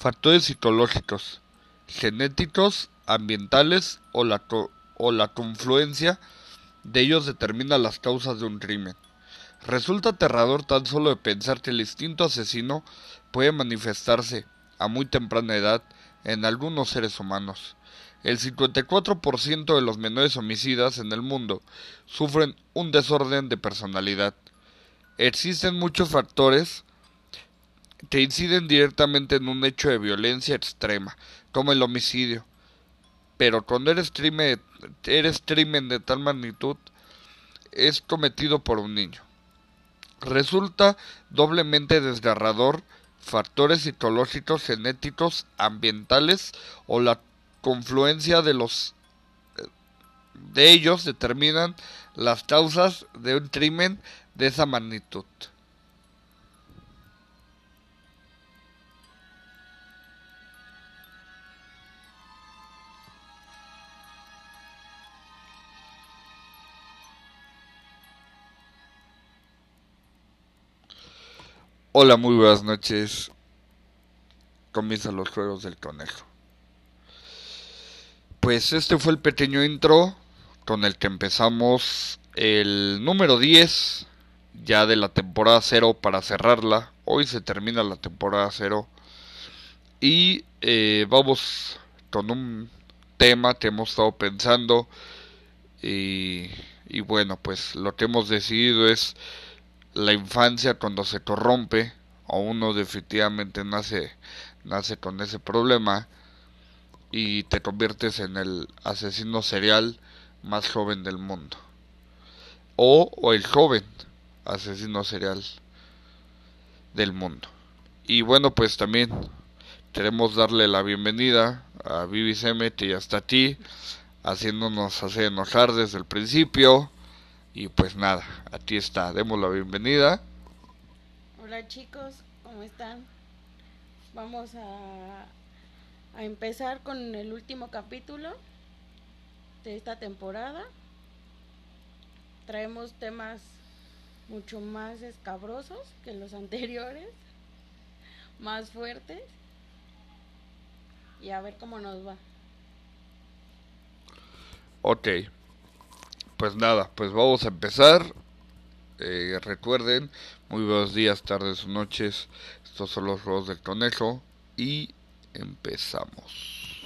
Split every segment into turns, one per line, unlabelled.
Factores psicológicos, genéticos, ambientales o la, o la confluencia de ellos determina las causas de un crimen. Resulta aterrador tan solo de pensar que el instinto asesino puede manifestarse a muy temprana edad en algunos seres humanos. El 54% de los menores homicidas en el mundo sufren un desorden de personalidad. Existen muchos factores que inciden directamente en un hecho de violencia extrema, como el homicidio. Pero cuando eres crimen, crimen de tal magnitud, es cometido por un niño. Resulta doblemente desgarrador factores psicológicos, genéticos, ambientales o la confluencia de los de ellos determinan las causas de un crimen de esa magnitud. Hola, muy buenas noches. Comienzan los juegos del conejo. Pues este fue el pequeño intro con el que empezamos el número 10 ya de la temporada 0 para cerrarla. Hoy se termina la temporada 0 y eh, vamos con un tema que hemos estado pensando y, y bueno pues lo que hemos decidido es la infancia cuando se corrompe o uno definitivamente nace nace con ese problema y te conviertes en el asesino serial más joven del mundo. O, o el joven asesino serial del mundo. Y bueno pues también queremos darle la bienvenida a Vivi que ya está aquí haciéndonos hacer enojar desde el principio y pues nada, aquí está, demos la bienvenida.
Hola chicos, ¿cómo están? Vamos a, a empezar con el último capítulo de esta temporada. Traemos temas mucho más escabrosos que los anteriores, más fuertes. Y a ver cómo nos va.
Ok pues nada, pues vamos a empezar. Eh, recuerden, muy buenos días, tardes o noches. Estos son los juegos del conejo. Y empezamos.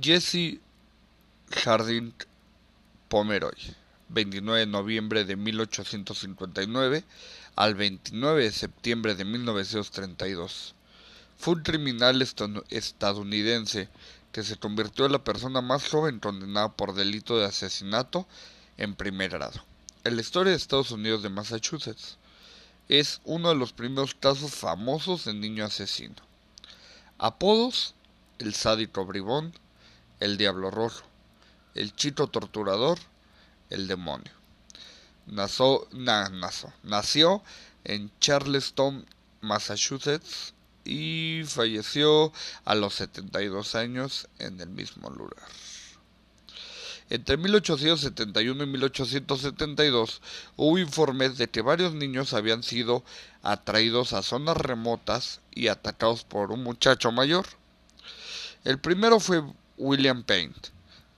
Jesse Harding Pomeroy, 29 de noviembre de 1859 al 29 de septiembre de 1932 fue un criminal estadounidense que se convirtió en la persona más joven condenada por delito de asesinato en primer grado. En la historia de Estados Unidos de Massachusetts es uno de los primeros casos famosos de niño asesino. Apodos: el sádico bribón, el diablo rojo, el chito torturador, el demonio. Nació en Charleston, Massachusetts, y falleció a los 72 años en el mismo lugar. Entre 1871 y 1872 hubo informes de que varios niños habían sido atraídos a zonas remotas y atacados por un muchacho mayor. El primero fue William Paint,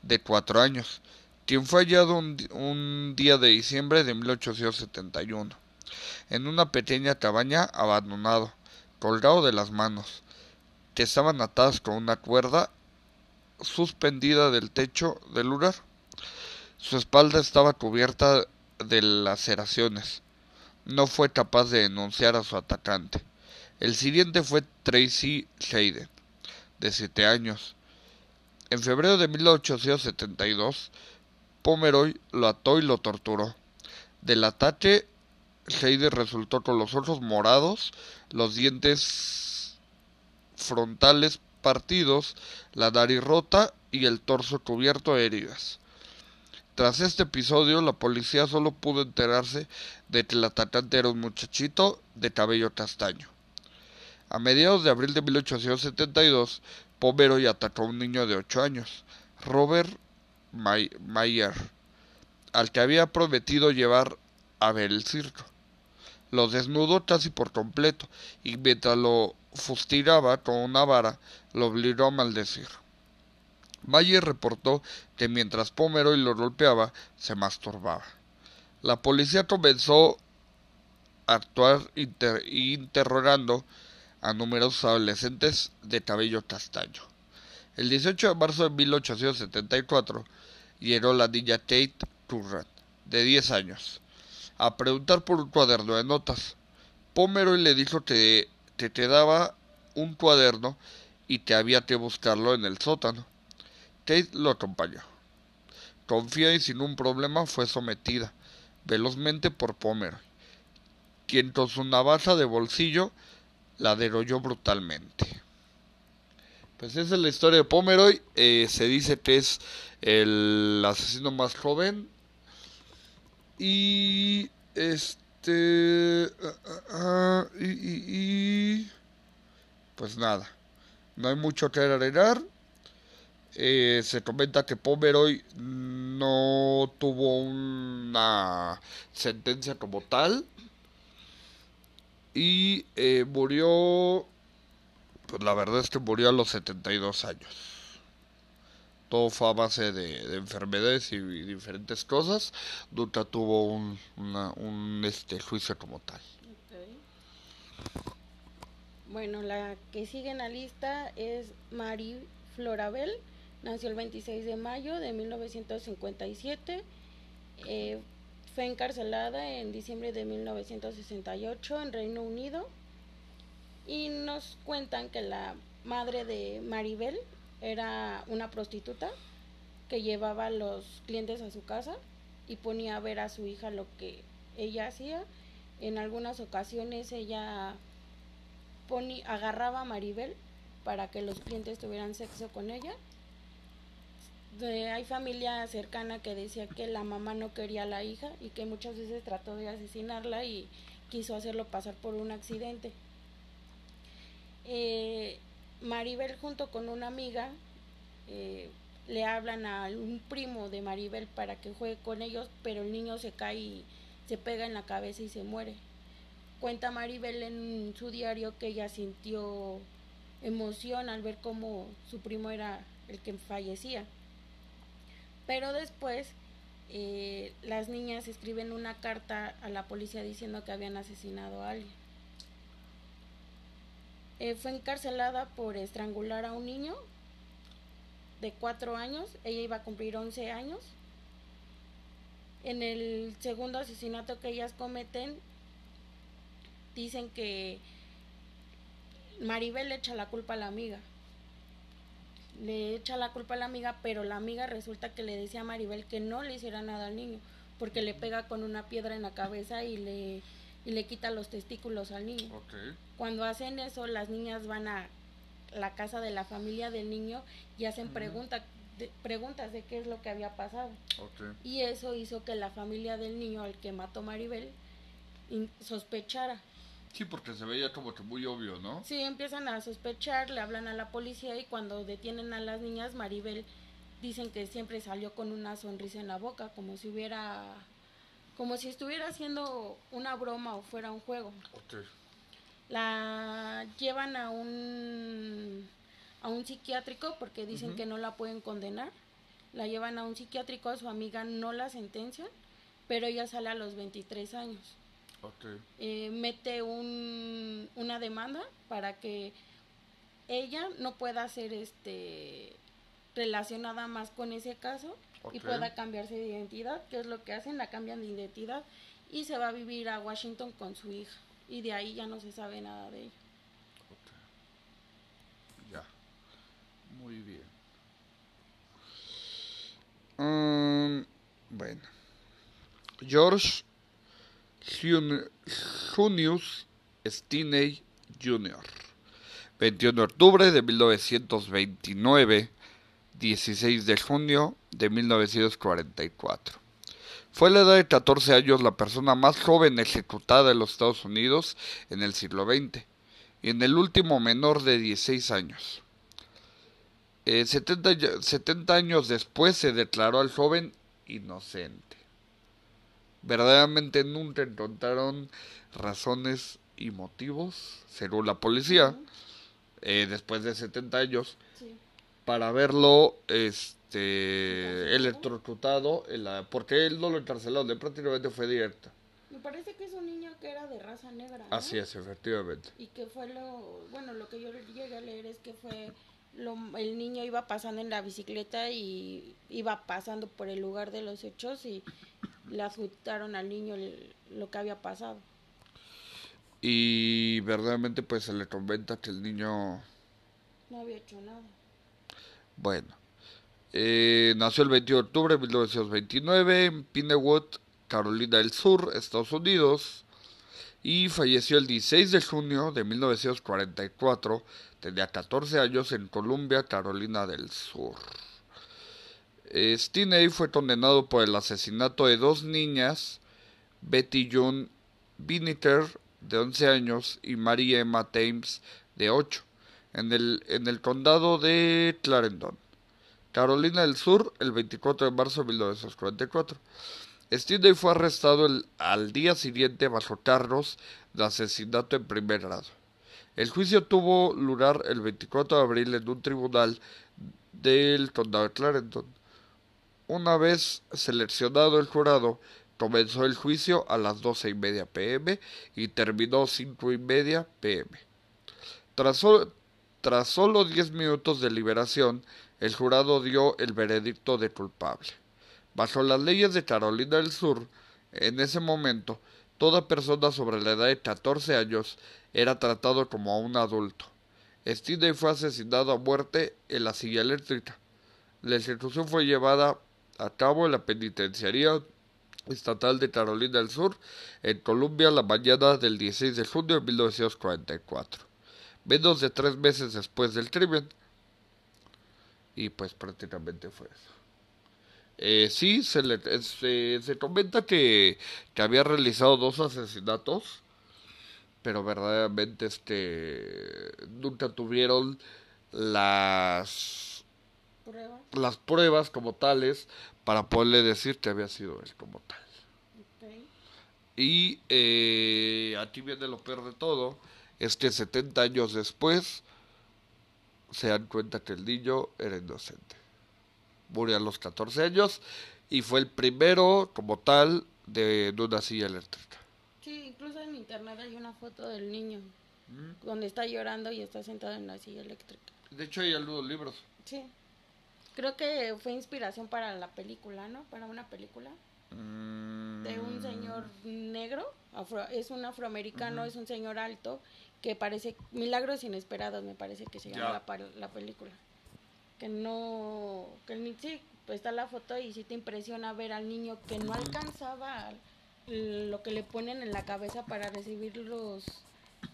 de cuatro años, quien fue hallado un, un día de diciembre de 1871 en una pequeña cabaña abandonado colgado de las manos, que estaban atadas con una cuerda suspendida del techo del lugar. Su espalda estaba cubierta de laceraciones. No fue capaz de denunciar a su atacante. El siguiente fue Tracy Hayden, de siete años. En febrero de 1872, Pomeroy lo ató y lo torturó. Del ataque Heide resultó con los ojos morados, los dientes frontales partidos, la nariz rota y el torso cubierto de heridas. Tras este episodio, la policía solo pudo enterarse de que el atacante era un muchachito de cabello castaño. A mediados de abril de 1872, Pomeroy atacó a un niño de 8 años, Robert Mayer, al que había prometido llevar a ver el circo. Lo desnudó casi por completo y mientras lo fustigaba con una vara, lo obligó a maldecir. Mayer reportó que mientras Pomeroy lo golpeaba, se masturbaba. La policía comenzó a actuar interrogando a numerosos adolescentes de cabello castaño. El 18 de marzo de 1874 llegó la niña Tate Turran, de 10 años, a preguntar por un cuaderno de notas. Pomeroy le dijo que, te daba un cuaderno y que había que buscarlo en el sótano. Tate lo acompañó. Confía y sin un problema fue sometida velozmente por Pomeroy, quien con su navaja de bolsillo la derolló brutalmente. Pues esa es la historia de Pomeroy. Eh, se dice que es el asesino más joven. Y este. Ah, ah, ah, y, pues nada. No hay mucho que agregar. Eh, se comenta que Pomeroy no tuvo una sentencia como tal. Y eh, murió pues la verdad es que murió a los 72 años. Todo fue a base de, enfermedades y, diferentes cosas. Nunca tuvo un, un este, juicio como tal.
Bueno, la que sigue en la lista es Marie Florabel. Nació el 26 de mayo de 1957. Eh, fue encarcelada en diciembre de 1968 en Reino Unido y nos cuentan que la madre de Maribel era una prostituta que llevaba a los clientes a su casa y ponía a ver a su hija lo que ella hacía. En algunas ocasiones ella agarraba a Maribel para que los clientes tuvieran sexo con ella. hay familia cercana que decía que la mamá no quería a la hija y que muchas veces trató de asesinarla y quiso hacerlo pasar por un accidente eh, Maribel junto con una amiga eh, le hablan a un primo de Maribel para que juegue con ellos, pero el niño se cae y se pega en la cabeza y se muere. Cuenta Maribel en su diario que ella sintió emoción al ver cómo su primo era el que fallecía. Pero después eh, las niñas escriben una carta a la policía diciendo que habían asesinado a alguien. Eh, fue encarcelada por estrangular a un niño de cuatro años. Ella iba a cumplir 11 años. En el segundo asesinato que ellas cometen, dicen que Maribel le echa la culpa a la amiga. Le echa la culpa a la amiga, pero la amiga resulta que le decía a Maribel que no le hiciera nada al niño, porque le pega con una piedra en la cabeza y le y le quita los testículos al niño. Cuando hacen eso, las niñas van a la casa de la familia del niño y hacen preguntas de qué es lo que había pasado. Y eso hizo que la familia del niño al que mató Maribel sospechara.
Sí, porque se veía como que muy obvio, ¿no?
Sí, empiezan a sospechar, le hablan a la policía y cuando detienen a las niñas, Maribel dicen que siempre salió con una sonrisa en la boca, como si hubiera como si estuviera haciendo una broma o fuera un juego. La llevan a un a un psiquiátrico porque dicen que no la pueden condenar. La llevan a un psiquiátrico, a su amiga no la sentencia, pero ella sale a los 23 años. Eh, mete un, una demanda para que ella no pueda ser este relacionada más con ese caso y pueda cambiarse de identidad, que es lo que hacen, la cambian de identidad y se va a vivir a Washington con su hija y de ahí ya no se sabe nada de ella.
Ya, muy bien. Um, bueno, George Junius Stinney Jr. 21 de octubre de 1929 16 de junio de 1944. Fue a la edad de 14 años la persona más joven ejecutada en los Estados Unidos en el siglo XX y en el último menor de 16 años. 70, eh, 70 años después se declaró al joven inocente. Verdaderamente nunca encontraron razones y motivos, según la policía, eh, después de 70 años. Para verlo este electrocutado, porque él no lo encarcelaron, prácticamente fue directa.
Me parece que es un niño que era de raza negra. ¿no?
Así es, efectivamente.
Y que fue lo, bueno, lo que yo llegué a leer es que fue, lo, el niño iba pasando en la bicicleta y iba pasando por el lugar de los hechos y le adjudicaron al niño el- lo que había pasado.
Y verdaderamente pues se le comenta que el niño,
No había hecho nada.
Bueno, eh, nació el 21 de octubre de 1929 en Pinewood, Carolina del Sur, Estados Unidos, y falleció el 16 de junio de 1944, tenía 14 años en Columbia, Carolina del Sur. Eh, Stinney fue condenado por el asesinato de dos niñas, Betty June Biniter, de 11 años, y Mary Emma Thames, de 8, en el, en el condado de Clarendon, Carolina del Sur, el 24 de marzo de 1944. Stinney fue arrestado el- al día siguiente bajo cargos de asesinato en primer grado. El juicio tuvo lugar el 24 de abril en un tribunal del condado de Clarendon. Una vez seleccionado el jurado, comenzó el juicio a las doce y media pm y terminó cinco y media pm. Tras, tras solo diez minutos de liberación, el jurado dio el veredicto de culpable. Bajo las leyes de Carolina del Sur, en ese momento, toda persona sobre la edad de 14 años era tratado como un adulto. Stinney fue asesinado a muerte en la silla eléctrica. La ejecución fue llevada a cabo en la penitenciaría estatal de Carolina del Sur, en Columbia, la mañana del 16 de junio de 1944, menos de tres meses después del crimen. Y pues prácticamente fue eso. Eh, sí, se, le, eh, se, se comenta que, que había realizado dos asesinatos, pero verdaderamente este nunca tuvieron las
¿Pruebas?
las pruebas como tales para poderle decir que había sido él como tal. Y eh, aquí viene lo peor de todo, es que 70 años después se dan cuenta que el niño era inocente. Murió a los 14 años y fue el primero como tal de, de una silla eléctrica.
Sí, incluso en internet hay una foto del niño donde está llorando y está sentado en la silla eléctrica.
De hecho hay algunos libros.
Sí. Creo que fue inspiración para la película, ¿no? Para una película
Mm,
de un señor negro, afro- es un afroamericano, es un señor alto que parece Milagros Inesperados, me parece que se llama la, la película. Que no, que ni sí, pues está la foto y sí te impresiona ver al niño que no alcanzaba lo que le ponen en la cabeza para recibir los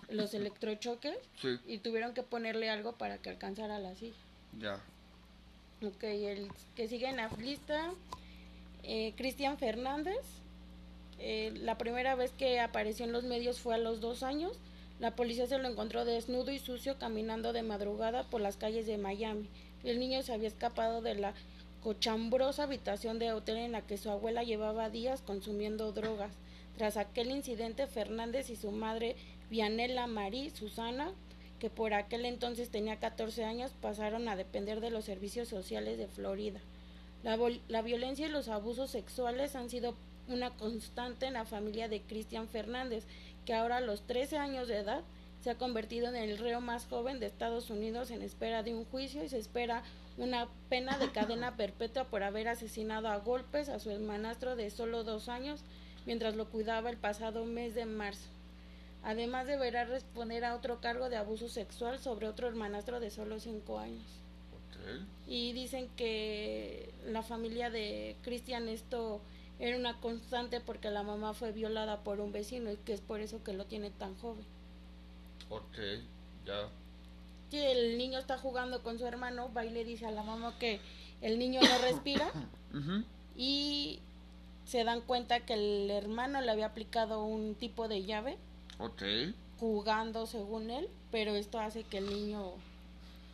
los electrochoques
Sí,
y tuvieron que ponerle algo para que alcanzara la silla.
ya.
Ok, el que sigue en la lista, eh, Cristian Fernández. Eh, la primera vez que apareció en los medios fue a los dos años. La policía se lo encontró desnudo y sucio caminando de madrugada por las calles de Miami. El niño se había escapado de la cochambrosa habitación de hotel en la que su abuela llevaba días consumiendo drogas. Tras aquel incidente, Fernández y su madre, Vianela Marí Susana, que por aquel entonces tenía 14 años, pasaron a depender de los servicios sociales de Florida. La, la violencia y los abusos sexuales han sido una constante en la familia de Cristian Fernández, que ahora a los 13 años de edad se ha convertido en el reo más joven de Estados Unidos en espera de un juicio y se espera una pena de cadena perpetua por haber asesinado a golpes a su hermanastro de solo dos años mientras lo cuidaba el pasado mes de marzo. Además deberá responder a otro cargo de abuso sexual sobre otro hermanastro de solo cinco años. Y dicen que la familia de Cristian esto era una constante porque la mamá fue violada por un vecino y que es por eso que lo tiene tan joven.
Ok, ya.
Si el niño está jugando con su hermano, va y le dice a la mamá que el niño no respira y se dan cuenta que el hermano le había aplicado un tipo de llave
Ok.
jugando según él, pero esto hace que el niño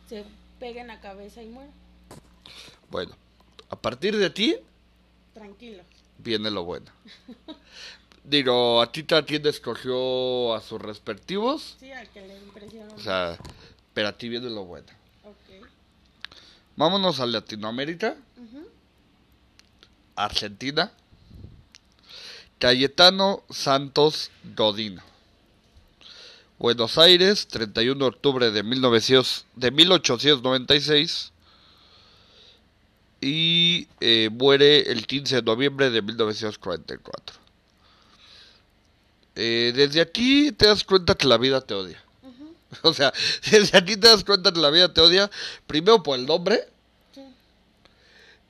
se pegue en la cabeza y muera.
Bueno, a partir de ti,
Tranquilo.
Viene lo bueno. Digo, a ti también escogió a sus respectivos.
Sí, al que le impresionó.
O sea, pero a ti viene lo bueno.
Ok.
Vámonos a Latinoamérica. Argentina. Cayetano Santos Godino. Buenos Aires, 31 de octubre de, 1900 de 1896. Y eh, muere el 15 de noviembre de 1944. Eh, desde aquí te das cuenta que la vida te odia.
Ujú.
O sea, desde aquí te das cuenta que la vida te odia. Primero por el nombre.
Sí.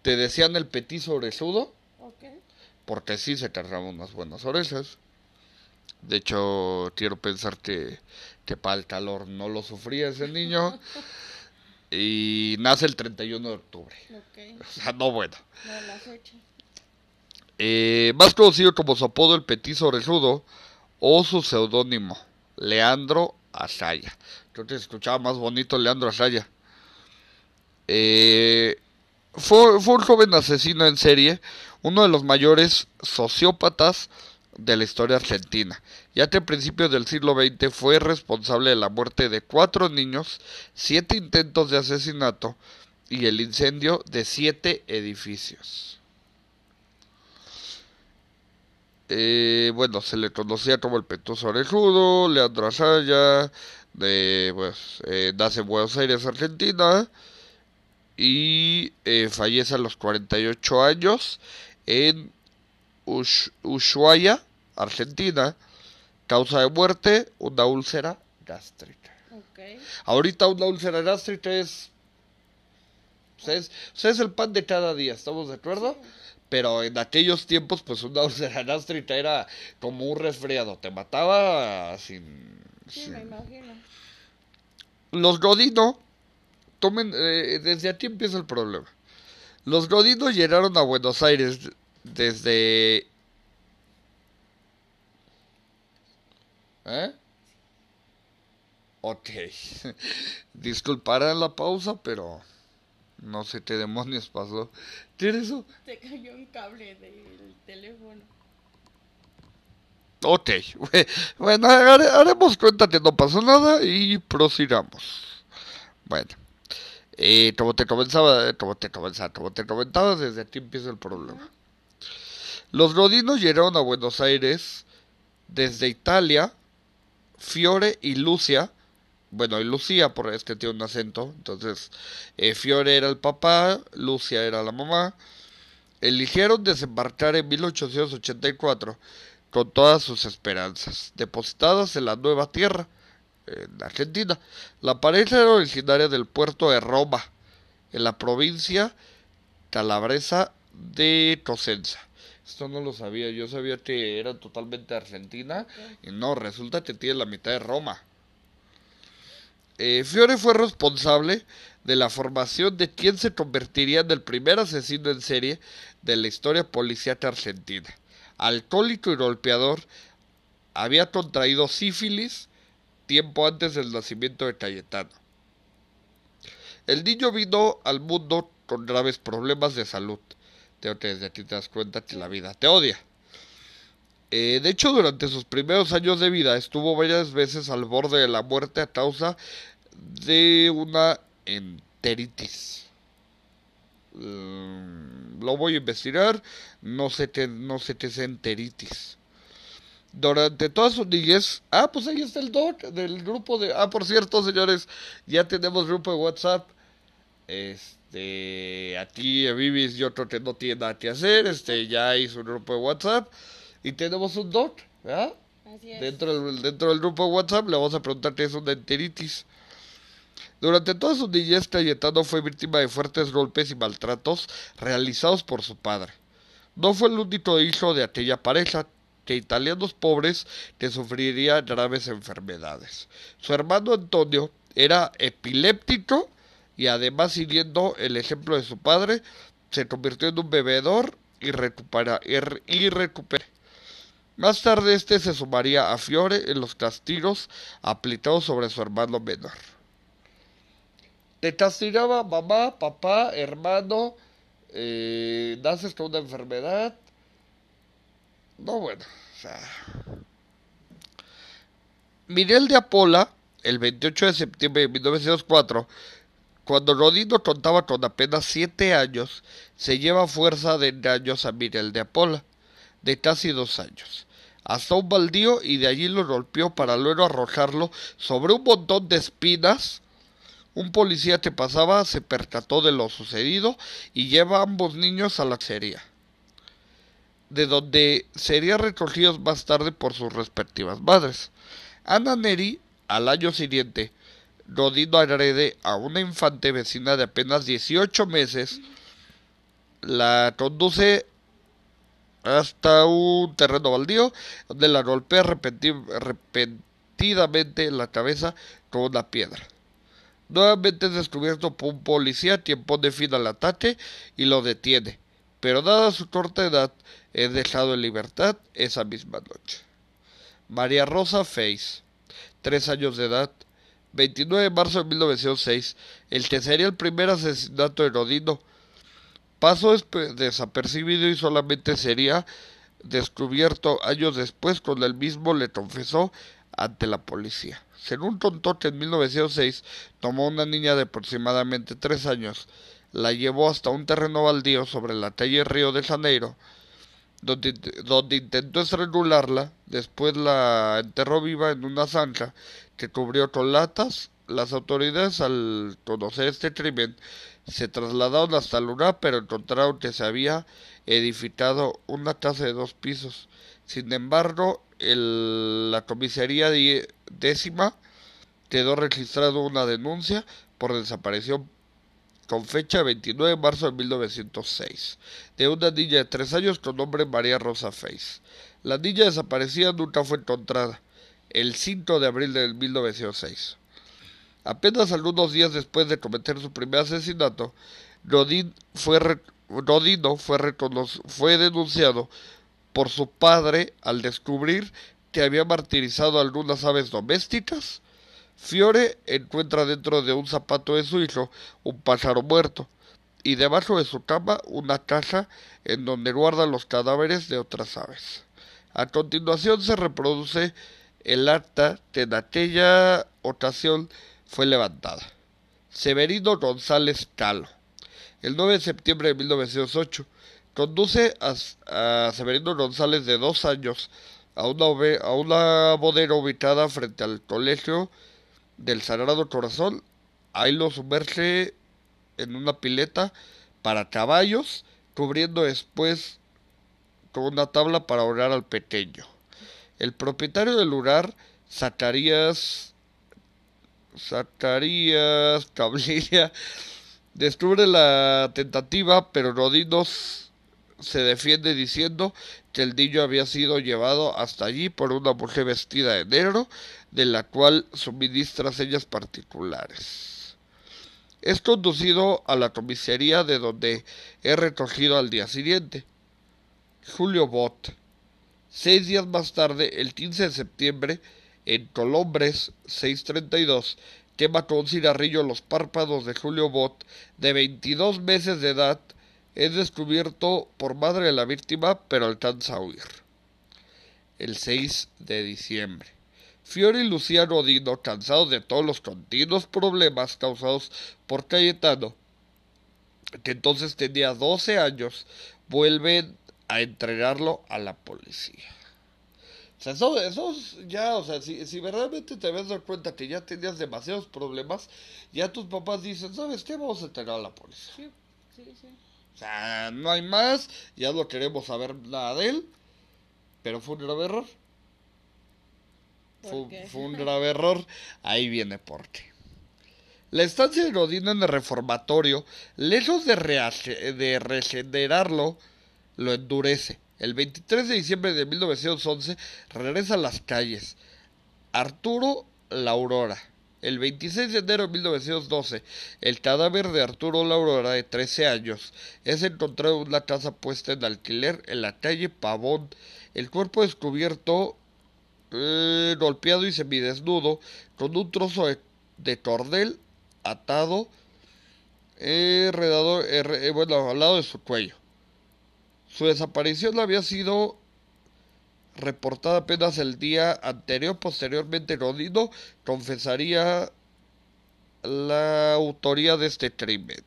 Te decían el petizo orejudo.
Ok.
Porque sí se cargaban unas buenas orejas. De hecho, quiero pensar que, que para el calor no lo sufría ese niño. Y nace el 31 de octubre.
Ok.
O sea, no bueno.
No, la fecha.
Eh, más conocido como su apodo el petizo orejudo o su seudónimo, Leandro Asaya. Creo que se escuchaba más bonito Leandro Asaya. Eh, fue, fue un joven asesino en serie, uno de los mayores sociópatas de la historia argentina, ya que a principios del siglo XX fue responsable de la muerte de cuatro niños, siete intentos de asesinato y el incendio de siete edificios. Eh, bueno, se le conocía como el Petuso Orejudo, Leandro Asaya, de, pues, eh, nace en Buenos Aires, Argentina, y eh, fallece a los 48 años en Ush- Ushuaia, Argentina, causa de muerte, una úlcera gástrica. Ahorita una úlcera gástrica es, o sea, es, o sea, es el pan de cada día, ¿estamos de acuerdo? Pero en aquellos tiempos, pues una úlcera gástrica era como un resfriado, te mataba sin...
Sí,
sin-
me imagino.
Los Godino, tomen, eh, desde aquí empieza el problema. Los Godino llegaron a Buenos Aires desde... ¿Eh? Ok. Disculparán la pausa, pero no sé qué demonios pasó. ¿Qué era eso?
Te cayó un cable del teléfono.
Ok, bueno, hare- haremos cuenta que no pasó nada y prosigamos. Bueno, eh, como te comenzaba, como te comenzaba, como te comentaba, desde aquí empieza el problema. Los Godinos llegaron a Buenos Aires desde Italia, Fiore y Lucia, bueno, y Lucía, por este tiene un acento, entonces eh, Fiore era el papá, Lucia era la mamá, eligieron desembarcar en 1884 con todas sus esperanzas, depositadas en la nueva tierra, en Argentina. La pareja era originaria del puerto de Roma, en la provincia calabresa de Cosenza. Esto no lo sabía, yo sabía que era totalmente argentina y no, resulta que tiene la mitad de Roma. Eh, Fiore fue responsable de la formación de quien se convertiría en el primer asesino en serie de la historia policíaca argentina. Alcohólico y golpeador, había contraído sífilis tiempo antes del nacimiento de Cayetano. El niño vino al mundo con graves problemas de salud. Que desde te das cuenta que la vida te odia. Eh, de hecho, durante sus primeros años de vida estuvo varias veces al borde de la muerte a causa de una enteritis. Mm, lo voy a investigar. No sé qué, no sé es enteritis. Durante toda su niñez. Ah, pues ahí está el doc del grupo de. Ah, por cierto, señores, ya tenemos grupo de WhatsApp. Este, aquí a Vivis yo creo que no tiene nada que hacer. Este, ya hizo un grupo de WhatsApp. Y tenemos un doc, ¿verdad?
Así es.
Dentro del, dentro del grupo de WhatsApp le vamos a preguntar qué es una enteritis. Durante toda su niñez, Cayetano fue víctima de fuertes golpes y maltratos realizados por su padre. No fue el único hijo de aquella pareja que italianos pobres que sufriría graves enfermedades. Su hermano Antonio era epiléptico y además siguiendo el ejemplo de su padre, se convirtió en un bebedor y recupera, y, recupera. Más tarde este se sumaría a Fiore en los castigos aplicados sobre su hermano menor. Te castigaba mamá, papá, hermano, eh, naces con una enfermedad, No, bueno, o sea... Miguel de Apola, el 28 de septiembre de 1904, cuando Rodino contaba con apenas siete años, se lleva fuerza de engaños a Miguel de Apola, de casi dos años, hasta un baldío y de allí lo golpeó para luego arrojarlo sobre un montón de espinas. Un policía que pasaba se percató de lo sucedido y lleva a ambos niños a la serie, de donde serían recogidos más tarde por sus respectivas madres. Ana Neri, al año siguiente, Rodino agrede a una infante vecina de apenas 18 meses, la conduce hasta un terreno baldío, donde la golpea repentinamente en la cabeza con una piedra. Nuevamente es descubierto por un policía quien pone fin al ataque y lo detiene, pero dada su corta edad es dejado en libertad esa misma noche. María Rosa Face, tres años de edad, 29 de marzo de 1906, el que sería el primer asesinato de Rodino. Pasó desapercibido y solamente sería descubierto años después cuando él mismo le confesó ante la policía. Según contó que en 1906 tomó una niña de aproximadamente tres años, la llevó hasta un terreno baldío sobre la calle Río de Janeiro, donde, donde intentó estrangularla, después la enterró viva en una zanja que cubrió con latas. Las autoridades al conocer este crimen se trasladaron hasta lugar pero encontraron que se había edificado una casa de dos pisos. Sin embargo, el, la comisaría décima quedó registrado una denuncia por desaparición con fecha 29 de marzo de 1906, de una niña de tres años con nombre María Rosa Face. La niña desaparecida nunca fue encontrada, el 5 de abril de 1906. Apenas algunos días después de cometer su primer asesinato, Rodin fue Rodino fue, fue denunciado por su padre al descubrir que había martirizado algunas aves domésticas Fiore encuentra dentro de un zapato de su hijo un pájaro muerto y debajo de su cama una caja en donde guarda los cadáveres de otras aves. A continuación se reproduce el acta que en aquella ocasión fue levantada. Severino González Calo. El 9 de septiembre de 1908 conduce a, Severino González de dos años a una, a una bodega ubicada frente al colegio del Sagrado Corazón, ahí lo sumerge en una pileta para caballos, cubriendo después con una tabla para ahogar al pequeño. El propietario del lugar, Zacarías, Zacarías Cablilla, descubre la tentativa, pero Rodinos se defiende diciendo que el niño había sido llevado hasta allí por una mujer vestida de negro, de la cual suministra señas particulares. Es conducido a la comisaría de donde es recogido al día siguiente. Julio Bot. Seis días más tarde, el 15 de septiembre, en Colombres 632, quema con un cigarrillo los párpados de Julio Bot, de 22 meses de edad, es descubierto por madre de la víctima, pero alcanza a huir. El 6 de diciembre. Fiore y Luciano Odino, cansados de todos los continuos problemas causados por Cayetano, que entonces tenía 12 años, vuelven a entregarlo a la policía. O sea, eso, eso ya, o sea, si, si verdaderamente te habías dado cuenta que ya tenías demasiados problemas, ya tus papás dicen, ¿sabes qué? Vamos a entregar a la policía. Sí, sí, sí. O sea, no hay más, ya no queremos saber nada de él, pero fue un grave error. Fue, fue, un grave error, ahí viene por qué. La estancia de Rodino en el reformatorio, lejos de, de regenerarlo, lo endurece. El 23 de diciembre de 1911 regresa a las calles. Arturo La Aurora el 26 de enero de 1912, el cadáver de Arturo Laurora, de 13 años, es encontrado en una casa puesta en alquiler en la calle Pavón. El cuerpo descubierto, eh, golpeado y semidesnudo, con un trozo de, cordel atado eh, eh, bueno, al lado de su cuello. Su desaparición había sido reportada apenas el día anterior. Posteriormente, Rodino confesaría la autoría de este crimen.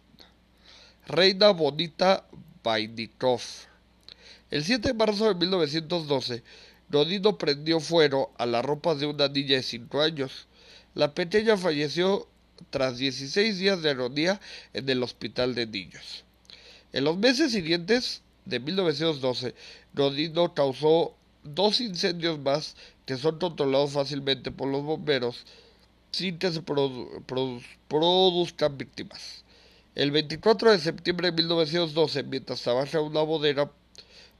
Reina Bonita Vainikov. El 7 de marzo de 1912, Rodino prendió fuego a la ropa de una niña de 5 años. La pequeña falleció tras 16 días de agonía en el hospital de niños. En los meses siguientes de 1912, Rodino causó dos incendios más que son controlados fácilmente por los bomberos sin que se produzcan víctimas. El 24 de septiembre de 1912, mientras trabaja en una bodega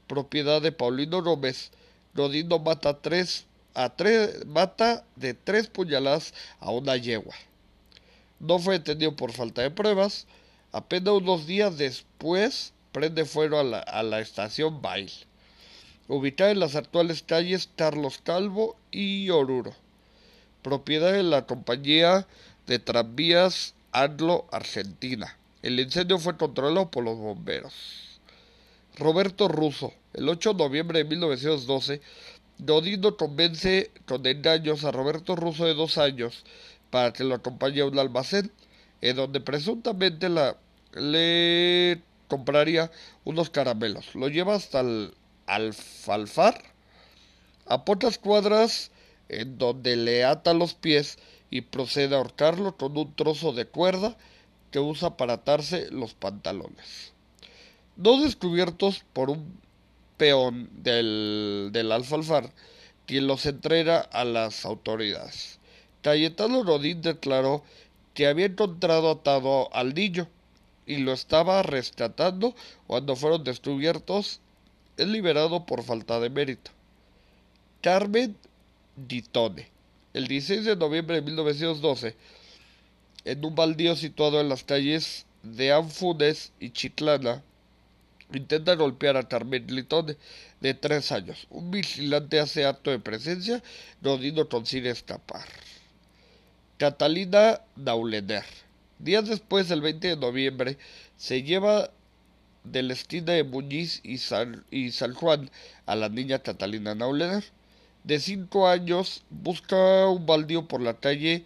propiedad de Paulino Gómez, Rodino mata, tres, a tres, mata de tres puñaladas a una yegua. No fue detenido por falta de pruebas. Apenas unos días después prende fuego a la, a la estación Bail, ubicada en las actuales calles Carlos Calvo y Oruro, propiedad de la compañía de tranvías Anglo Argentina. El incendio fue controlado por los bomberos. Roberto Russo, el 8 de noviembre de 1912, Dodino convence con engaños a Roberto Russo de dos años para que lo acompañe a un almacén, en donde presuntamente la, le compraría unos caramelos. Lo lleva hasta el alfalfar, a pocas cuadras, en donde le ata los pies y procede a ahorcarlo con un trozo de cuerda que usa para atarse los pantalones. Dos descubiertos por un peón del, del alfalfar, quien los entrega a las autoridades. Cayetano Rodín declaró que había encontrado atado al niño y lo estaba rescatando cuando fueron descubiertos. Es liberado por falta de mérito. Carmen Ditone. El 16 de noviembre de 1912, en un baldío situado en las calles de Anfunes y Chitlana, intenta golpear a Carmen Ditone, de tres años. Un vigilante hace acto de presencia, Rodino consigue escapar. Catalina Dauleder. Días después, el 20 de noviembre, se lleva de la esquina de Muñiz y San, y San Juan a la niña Catalina Dauleder. De cinco años, busca un baldío por la calle,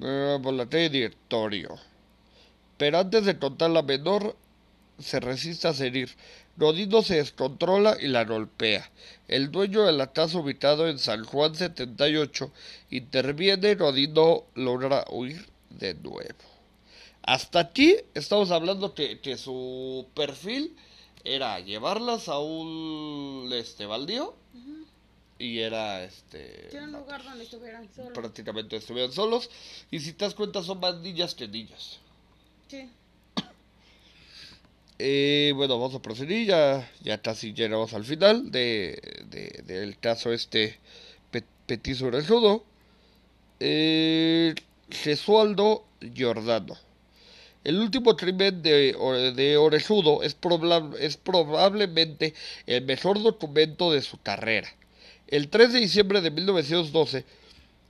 uh, por la calle Directorio. Pero antes de contar la menor, se resiste a seguir. Rodino se descontrola y la golpea. El dueño de la casa ubicado en San Juan 78 interviene y Rodino logra huir de nuevo. Hasta aquí estamos hablando que, que su perfil era llevarlas a un este baldío y era este
Era un lugar donde estuvieran solos.
prácticamente estuvieran solos y si te das cuenta son más niñas que niños.
Sí.
Eh, bueno, vamos a proseguir, ya, ya casi llegamos al final de, de- del caso este pe- petizo orejudo. Eh, Gesualdo Giordano. El último crimen de, de Orejudo es, probla- es probablemente el mejor documento de su carrera. El 3 de diciembre de 1912,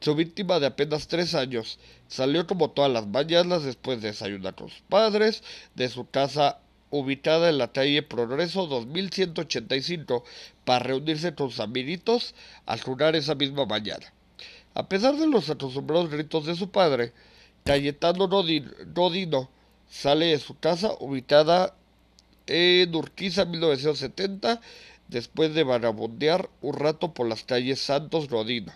su víctima de apenas tres años salió como todas las mañanas después de desayunar con sus padres de su casa ubicada en la calle Progreso 2185 para reunirse con sus amiguitos al jugar esa misma mañana. A pesar de los acostumbrados gritos de su padre, Cayetano Rodin- Rodino sale de su casa ubicada en Urquiza 1970 después de vagabundear un rato por las calles Santos Rodino.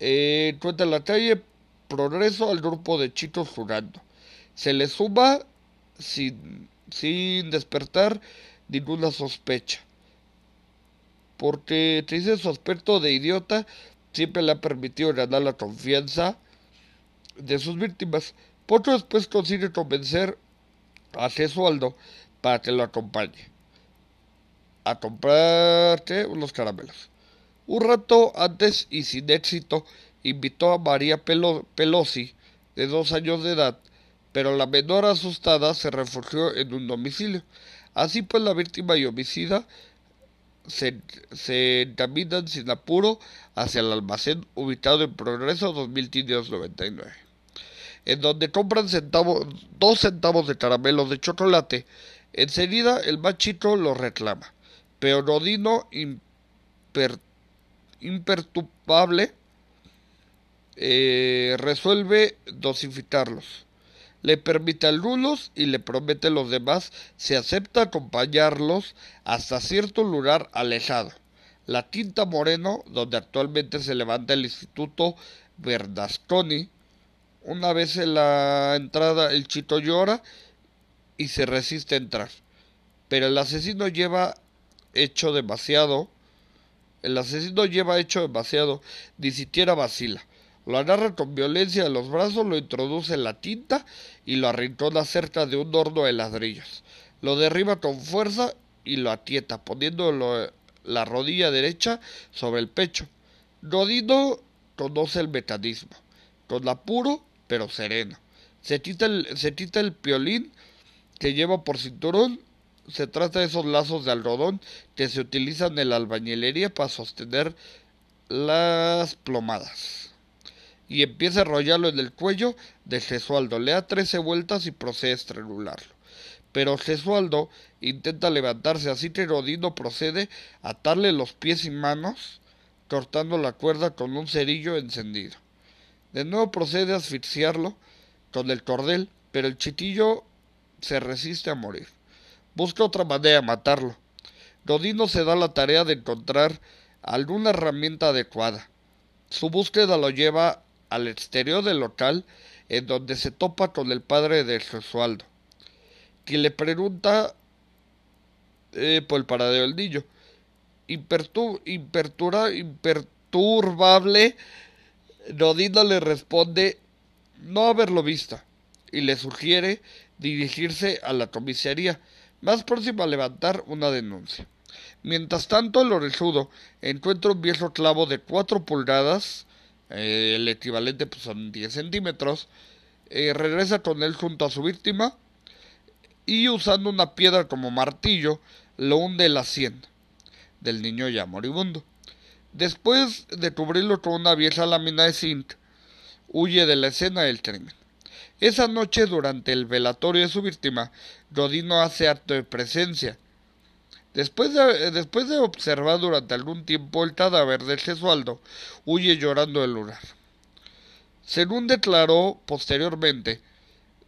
Eh, encuentra en la calle Progreso al grupo de chicos jugando. Se le suma sin, sin despertar ninguna sospecha. Porque te dice su aspecto de idiota siempre le ha permitido ganar la confianza de sus víctimas. Poco después consigue convencer a Gesualdo para que lo acompañe a comprarte unos caramelos. Un rato antes y sin éxito invitó a María Pelo- Pelosi, de dos años de edad, pero la menor asustada se refugió en un domicilio. Así pues la víctima y homicida se, se encaminan sin apuro hacia el almacén ubicado en Progreso 2599, en donde compran dos centavos de caramelos de chocolate. Enseguida el más chico los reclama, pero Rodino, imperturbable, eh, resuelve dosificarlos. Le permite algunos y le promete a los demás se acepta acompañarlos hasta cierto lugar alejado. La Tinta Moreno, donde actualmente se levanta el Instituto Verdasconi. Una vez en la entrada el chito llora y se resiste a entrar. Pero el asesino lleva hecho demasiado. El asesino lleva hecho demasiado, ni siquiera vacila. Lo agarra con violencia de los brazos, lo introduce en la tinta y lo arrincona cerca de un horno de ladrillos. Lo derriba con fuerza y lo atieta, poniéndolo la rodilla derecha sobre el pecho. Rodino conoce el mecanismo, con apuro pero sereno. Se quita el, se quita el piolín que lleva por cinturón. Se trata de esos lazos de algodón que se utilizan en la albañilería para sostener las plomadas y empieza a enrollarlo en el cuello de Gesualdo. Le da trece vueltas y procede a estrangularlo. Pero Gesualdo intenta levantarse, así que Rodino procede a atarle los pies y manos, cortando la cuerda con un cerillo encendido. De nuevo procede a asfixiarlo con el cordel, pero el chiquillo se resiste a morir. Busca otra manera de matarlo. Rodino se da la tarea de encontrar alguna herramienta adecuada. Su búsqueda lo lleva al exterior del local en donde se topa con el padre de Gesualdo, quien le pregunta eh, por el paradero del niño. imperturbable, Rodino le responde no haberlo visto y le sugiere dirigirse a la comisaría más próxima a levantar una denuncia. Mientras tanto, el orejudo encuentra un viejo clavo de cuatro pulgadas eh, el equivalente pues, son 10 centímetros, eh, regresa con él junto a su víctima y usando una piedra como martillo lo hunde en la sien del niño ya moribundo. Después de cubrirlo con una vieja lámina de zinc, huye de la escena del crimen. Esa noche, durante el velatorio de su víctima, Rodino hace acto de presencia Después de, después de observar durante algún tiempo el cadáver de Gesualdo, huye llorando del lugar. Según declaró posteriormente,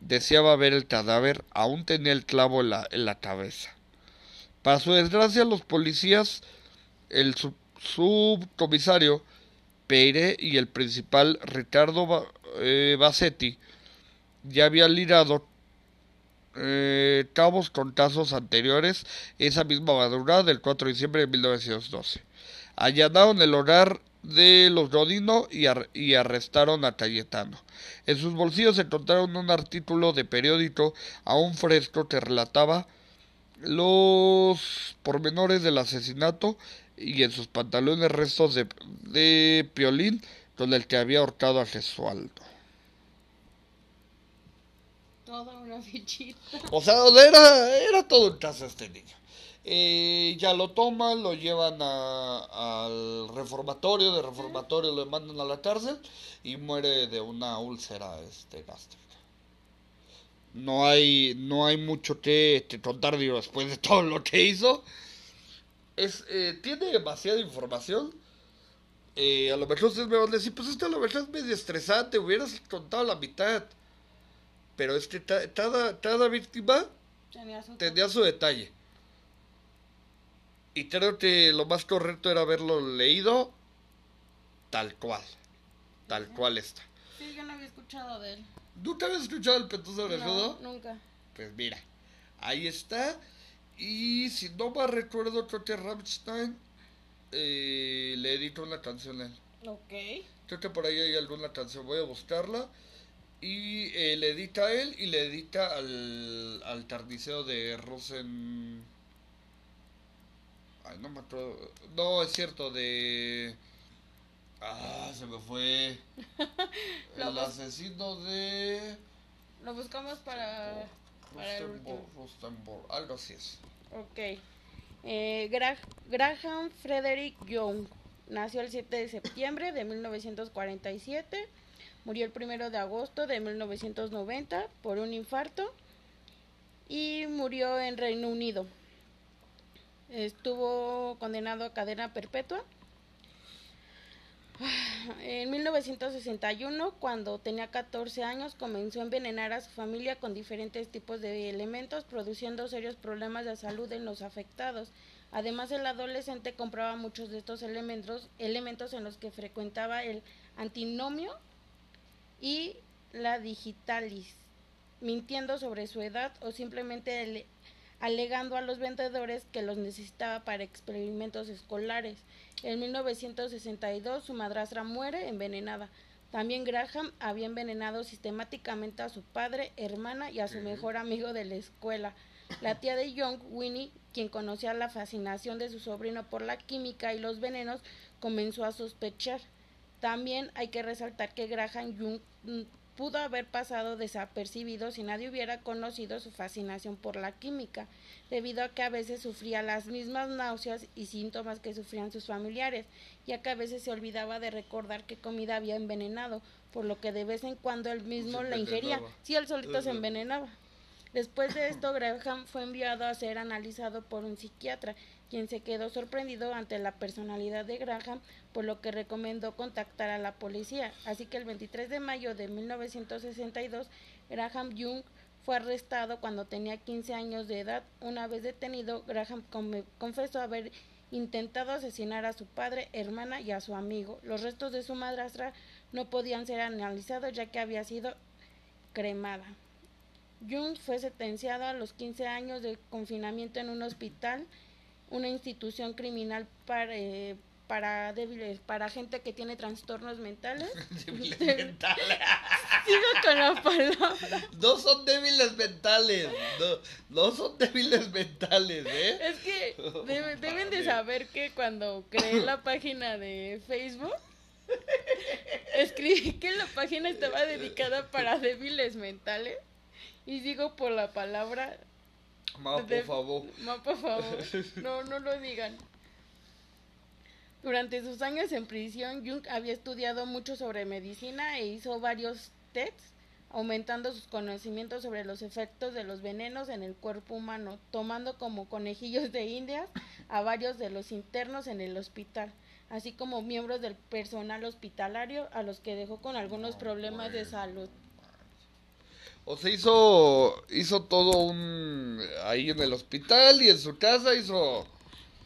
deseaba ver el cadáver, aún tenía el clavo en la, en la cabeza. Para su desgracia, los policías, el subcomisario Peire y el principal Ricardo eh, Bassetti ya habían liderado eh, cabos con casos anteriores esa misma madrugada del 4 de diciembre de 1912. Allanaron el hogar de los Rodino y, y, arrestaron a Cayetano. En sus bolsillos encontraron un artículo de periódico aún fresco que relataba los pormenores del asesinato y en sus pantalones restos de, de piolín con el que había ahorcado a Gesualdo. O sea, era, era todo un caso este niño. Eh, ya lo toman, lo llevan al reformatorio, de reformatorio lo mandan a la cárcel y muere de una úlcera este gástrica. No hay, no hay mucho que, contar digo, después de todo lo que hizo. Es, eh, tiene demasiada información. Eh, a lo mejor ustedes me van a decir, pues esto a lo mejor es medio estresante, hubieras contado la mitad. Pero es que cada, cada víctima tenía su, detalle. Y creo que lo más correcto era haberlo leído tal cual. Tal cual está.
Sí, yo no había escuchado de él.
¿Nunca habías escuchado el Petuso
no, nunca.
Pues mira, ahí está. Y si no me recuerdo, creo que Rammstein eh, le editó una canción a él.
Ok.
Creo que por ahí hay alguna canción, voy a buscarla. Y eh, le edita a él y le edita al, al tarniceo de Rosen. Ay, no me acuerdo. No, es cierto, de. Ah, se me fue. el asesino de.
Lo buscamos para. para
algo así es.
Ok. Eh, Graham Frederick Young nació el 7 de septiembre de 1947 Murió el primero de agosto de 1990 por un infarto y murió en Reino Unido. estuvo condenado a cadena perpetua. En 1961, cuando tenía 14 años, comenzó a envenenar a su familia con diferentes tipos de elementos, produciendo serios problemas de salud en los afectados. Además, el adolescente compraba muchos de estos elementos, elementos en los que frecuentaba el antinomio y la digitalis, mintiendo sobre su edad o simplemente alegando a los vendedores que los necesitaba para experimentos escolares. En 1962 su madrastra muere envenenada. También Graham había envenenado sistemáticamente a su padre, hermana y a su mejor amigo de la escuela. La tía de Young, Winnie, quien conocía la fascinación de su sobrino por la química y los venenos, comenzó a sospechar. También hay que resaltar que Graham mm, pudo haber pasado desapercibido si nadie hubiera conocido su fascinación por la química, debido a que a veces sufría las mismas náuseas y síntomas que sufrían sus familiares, ya que a veces se olvidaba de recordar qué comida había envenenado, por lo que de vez en cuando él mismo la ingería. Sí, él solito se envenenaba. Después de esto, Graham fue enviado a ser analizado por un psiquiatra, quien se quedó sorprendido ante la personalidad de Graham, por lo que recomendó contactar a la policía. Así que el 23 de mayo de 1962, Graham Young fue arrestado cuando tenía 15 años de edad. Una vez detenido, Graham confesó haber intentado asesinar a su padre, hermana y a su amigo. Los restos de su madrastra no podían ser analizados ya que había sido cremada. Jung fue sentenciado a los 15 años de confinamiento en un hospital, una institución criminal para, eh, para débiles, para gente que tiene trastornos mentales. débiles mentales. Sigo con la palabra.
No son débiles mentales, no, no son débiles mentales, ¿eh?
Es que deben de saber que cuando creé la página de Facebook, escribí que la página estaba dedicada para débiles mentales. Y digo por la palabra.
Ma, por favor.
Ma, por favor. No, no lo digan. Durante sus años en prisión, Jung había estudiado mucho sobre medicina e hizo varios tests, aumentando sus conocimientos sobre los efectos de los venenos en el cuerpo humano, tomando como conejillos de indias a varios de los internos en el hospital, así como miembros del personal hospitalario a los que dejó con algunos problemas de salud.
O se hizo, hizo todo un... ahí en el hospital y en su casa hizo...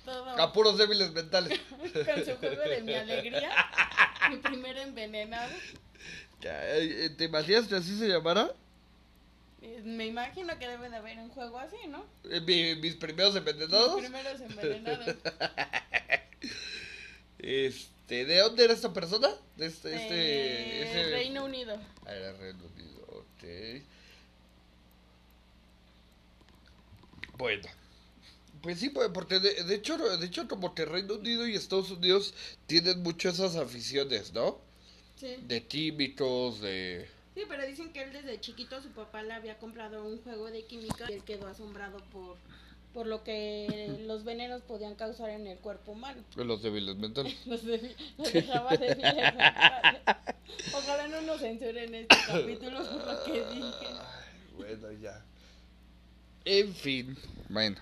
Todo. A puros débiles mentales.
Con su juego de mi alegría. mi primer envenenado.
Eh, ¿Te imaginas que así se llamara?
Eh, me imagino que debe de haber un juego así, ¿no?
Eh, mis primeros envenenados.
Mis primeros envenenados.
este, ¿de dónde era esta persona? De este,
este Reino Unido.
Ah, era Reino Unido. Bueno. Pues sí, pues, porque de, hecho, de hecho como que Reino Unido y Estados Unidos tienen mucho esas aficiones, ¿no?
Sí.
De químicos, de...
Sí, pero dicen que él desde chiquito su papá le había comprado un juego de química y él quedó asombrado por, por lo que los venenos podían causar en el cuerpo humano.
Los débiles mentales.
los, dejaba débiles mentales. Ojalá no nos censuren este capítulo por lo que dije.
bueno, ya. En fin, bueno.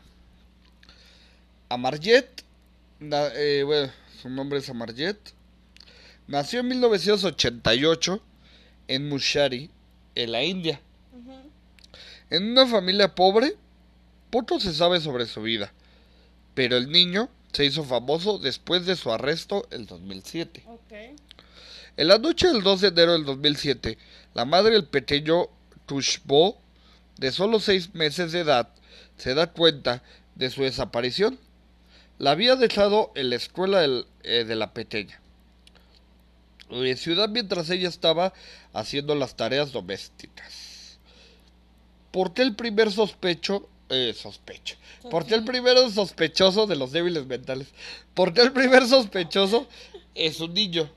Amarjet, eh, bueno, su nombre es Amarjet, nació en 1988 en Mushari, en la India. En una familia pobre, poco se sabe sobre su vida, pero el niño se hizo famoso después de su arresto en 2007. En la noche del 2 de enero del 2007, la madre del pequeño Tushbo, de solo seis meses de edad, se da cuenta de su desaparición. La había dejado en la escuela eh, de la pequeña. En ciudad mientras ella estaba haciendo las tareas domésticas. ¿Por qué el primer sospecho eh, sospecho. ¿Por qué el primero sospechoso de los débiles mentales? ¿Por qué el primer sospechoso es un niño?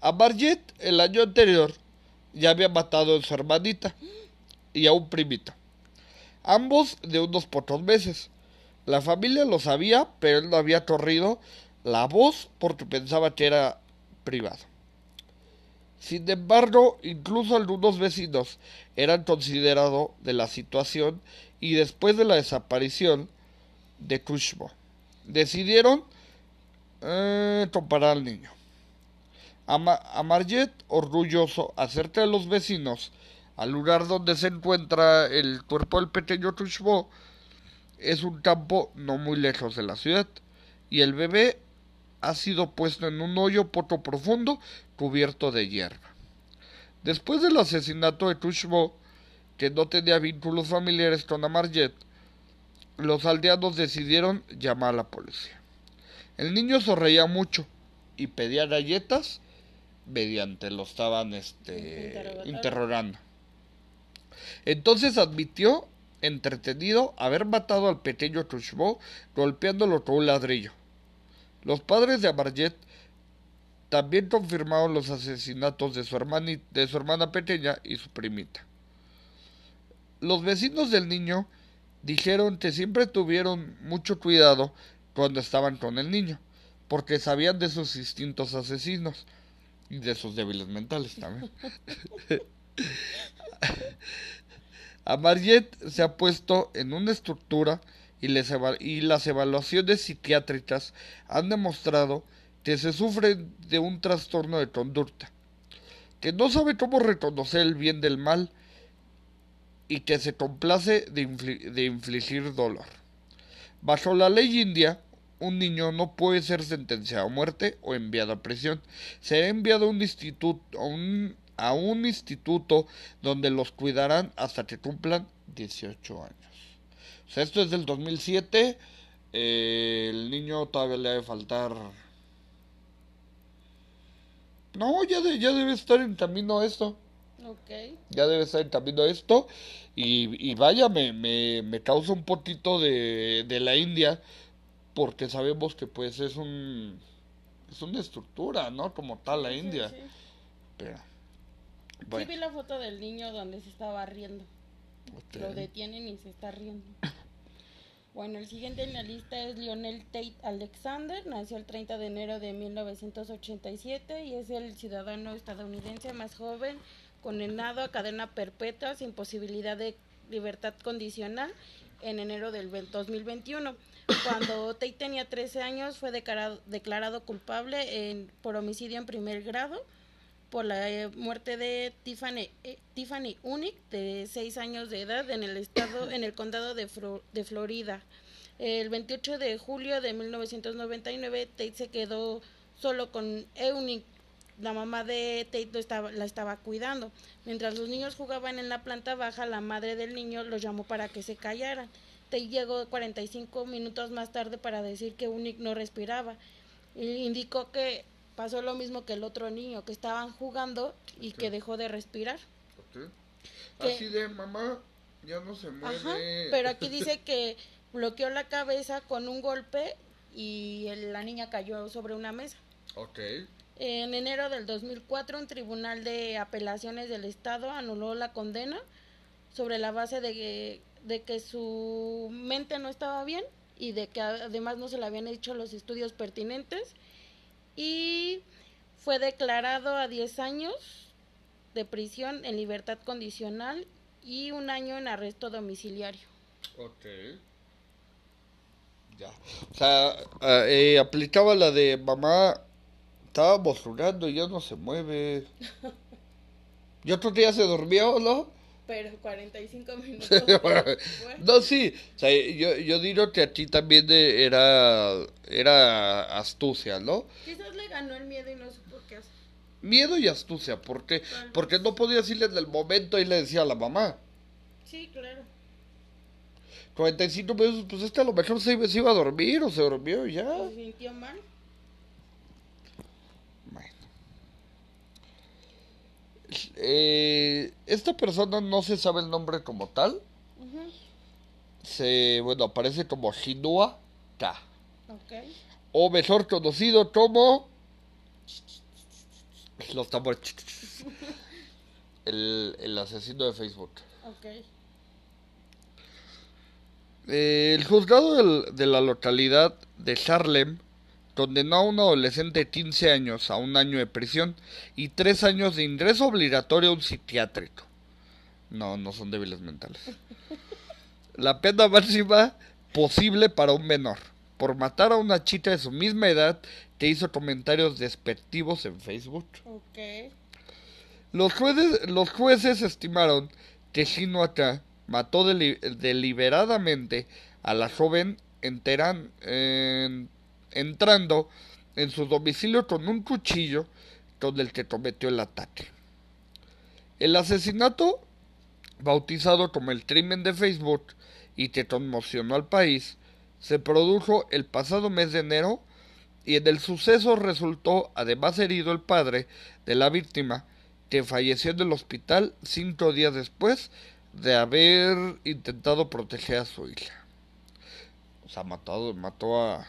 A Margit el año anterior ya había matado a su hermanita y a un primito. Ambos de unos pocos meses. La familia lo sabía, pero él no había corrido la voz porque pensaba que era privado. Sin embargo, incluso algunos vecinos eran considerados de la situación y después de la desaparición de Tushbo. Decidieron eh, topar al niño. Amarjet, orgulloso, acerca de los vecinos al lugar donde se encuentra el cuerpo del pequeño Tushbo. Es un campo no muy lejos de la ciudad y el bebé ha sido puesto en un hoyo poco profundo cubierto de hierba. Después del asesinato de Tushbo, que no tenía vínculos familiares con Amarjet, los aldeanos decidieron llamar a la policía. El niño sonreía mucho y pedía galletas mediante lo estaban este, interrogando. Entonces admitió, entretenido, haber matado al pequeño Tushbo golpeándolo con un ladrillo. Los padres de Amarjet también confirmaron los asesinatos de su, hermana, pequeña y su primita. Los vecinos del niño dijeron que siempre tuvieron mucho cuidado cuando estaban con el niño, porque sabían de sus instintos asesinos y de sus débiles mentales también. Amarjet se ha puesto en una estructura y, las evaluaciones psiquiátricas han demostrado que se sufre de un trastorno de conducta, que no sabe cómo reconocer el bien del mal y que se complace de, infligir dolor. Bajo la ley india, un niño no puede ser sentenciado a muerte o enviado a prisión. Será enviado a un, a un instituto donde los cuidarán hasta que cumplan 18 años. Sea, esto es del 2007. Eh, el niño todavía le debe faltar. No, ya, ya debe estar en camino a esto. Okay. Ya debe estar en camino a esto. Y, y vaya, me, me, me, causa un poquito de, de la India. Porque sabemos que pues es un. Es una estructura, ¿no? Como tal la India. Sí,
Pero. Sí vi la foto del niño donde se estaba riendo. Lo detienen y se está riendo. Bueno, el siguiente en la lista es Lionel Tate Alexander. Nació el 30 de enero de 1987 y es el ciudadano estadounidense más joven condenado a cadena perpetua sin posibilidad de libertad condicional en enero del 2021. Cuando Tate tenía 13 años fue declarado, declarado culpable en, por homicidio en primer grado por la eh, muerte de Tiffany, eh, Tiffany Unick, de 6 años de edad, en el estado, en el condado de, de Florida. El 28 de julio de 1999, Tate se quedó solo con Eunice, la mamá de Tate estaba, la estaba cuidando. Mientras los niños jugaban en la planta baja, la madre del niño los llamó para que se callaran. Tate llegó 45 minutos más tarde para decir que Unique no respiraba. indicó que pasó lo mismo que el otro niño, que estaban jugando y que dejó de respirar.
Así de mamá, ya no se mueve.
pero aquí dice que bloqueó la cabeza con un golpe y la niña cayó sobre una mesa.
Ok.
En enero del 2004, un tribunal de apelaciones del Estado anuló la condena sobre la base de que, de que su mente no estaba bien y de que además no se le habían hecho los estudios pertinentes y fue declarado a 10 años de prisión en libertad condicional y un año en arresto domiciliario.
Ok. Ya. O sea, eh, aplicaba la de mamá, estábamos jugando y ya no se mueve. y otro día se durmió, ¿no?
Pero 45 minutos.
no, sí. O sea, yo, yo digo que aquí también era, era astucia, ¿no?
Quizás le ganó el miedo y no supo qué hacer.
Miedo y astucia, ¿por qué? Porque no podía decirle en el momento y le decía a la mamá.
Sí, claro.
45 minutos, pues este a lo mejor se, se iba a dormir o se durmió y ya.
¿Se sintió mal?
Eh, esta persona no se sabe el nombre como tal. Se, bueno, aparece como Shinua K. O mejor conocido como. Los tambores. el, el asesino de Facebook. Eh, el juzgado de la localidad de Harlem condenó a un adolescente de 15 años a un año de prisión y tres años de ingreso obligatorio a un psiquiátrico. No, no son débiles mentales. La pena máxima posible para un menor. Por matar a una chica de su misma edad que hizo comentarios despectivos en Facebook.
Ok.
Los jueces, los jueces estimaron que Shinoaka mató deli- deliberadamente a la joven enteran- en- entrando en su domicilio con un cuchillo con el que cometió el ataque. El asesinato, bautizado como el crimen de Facebook y que conmocionó al país, se produjo el pasado mes de enero y en el suceso resultó además herido el padre de la víctima, que falleció en el hospital cinco días después de haber intentado proteger a su hija. O sea, matado, mató a...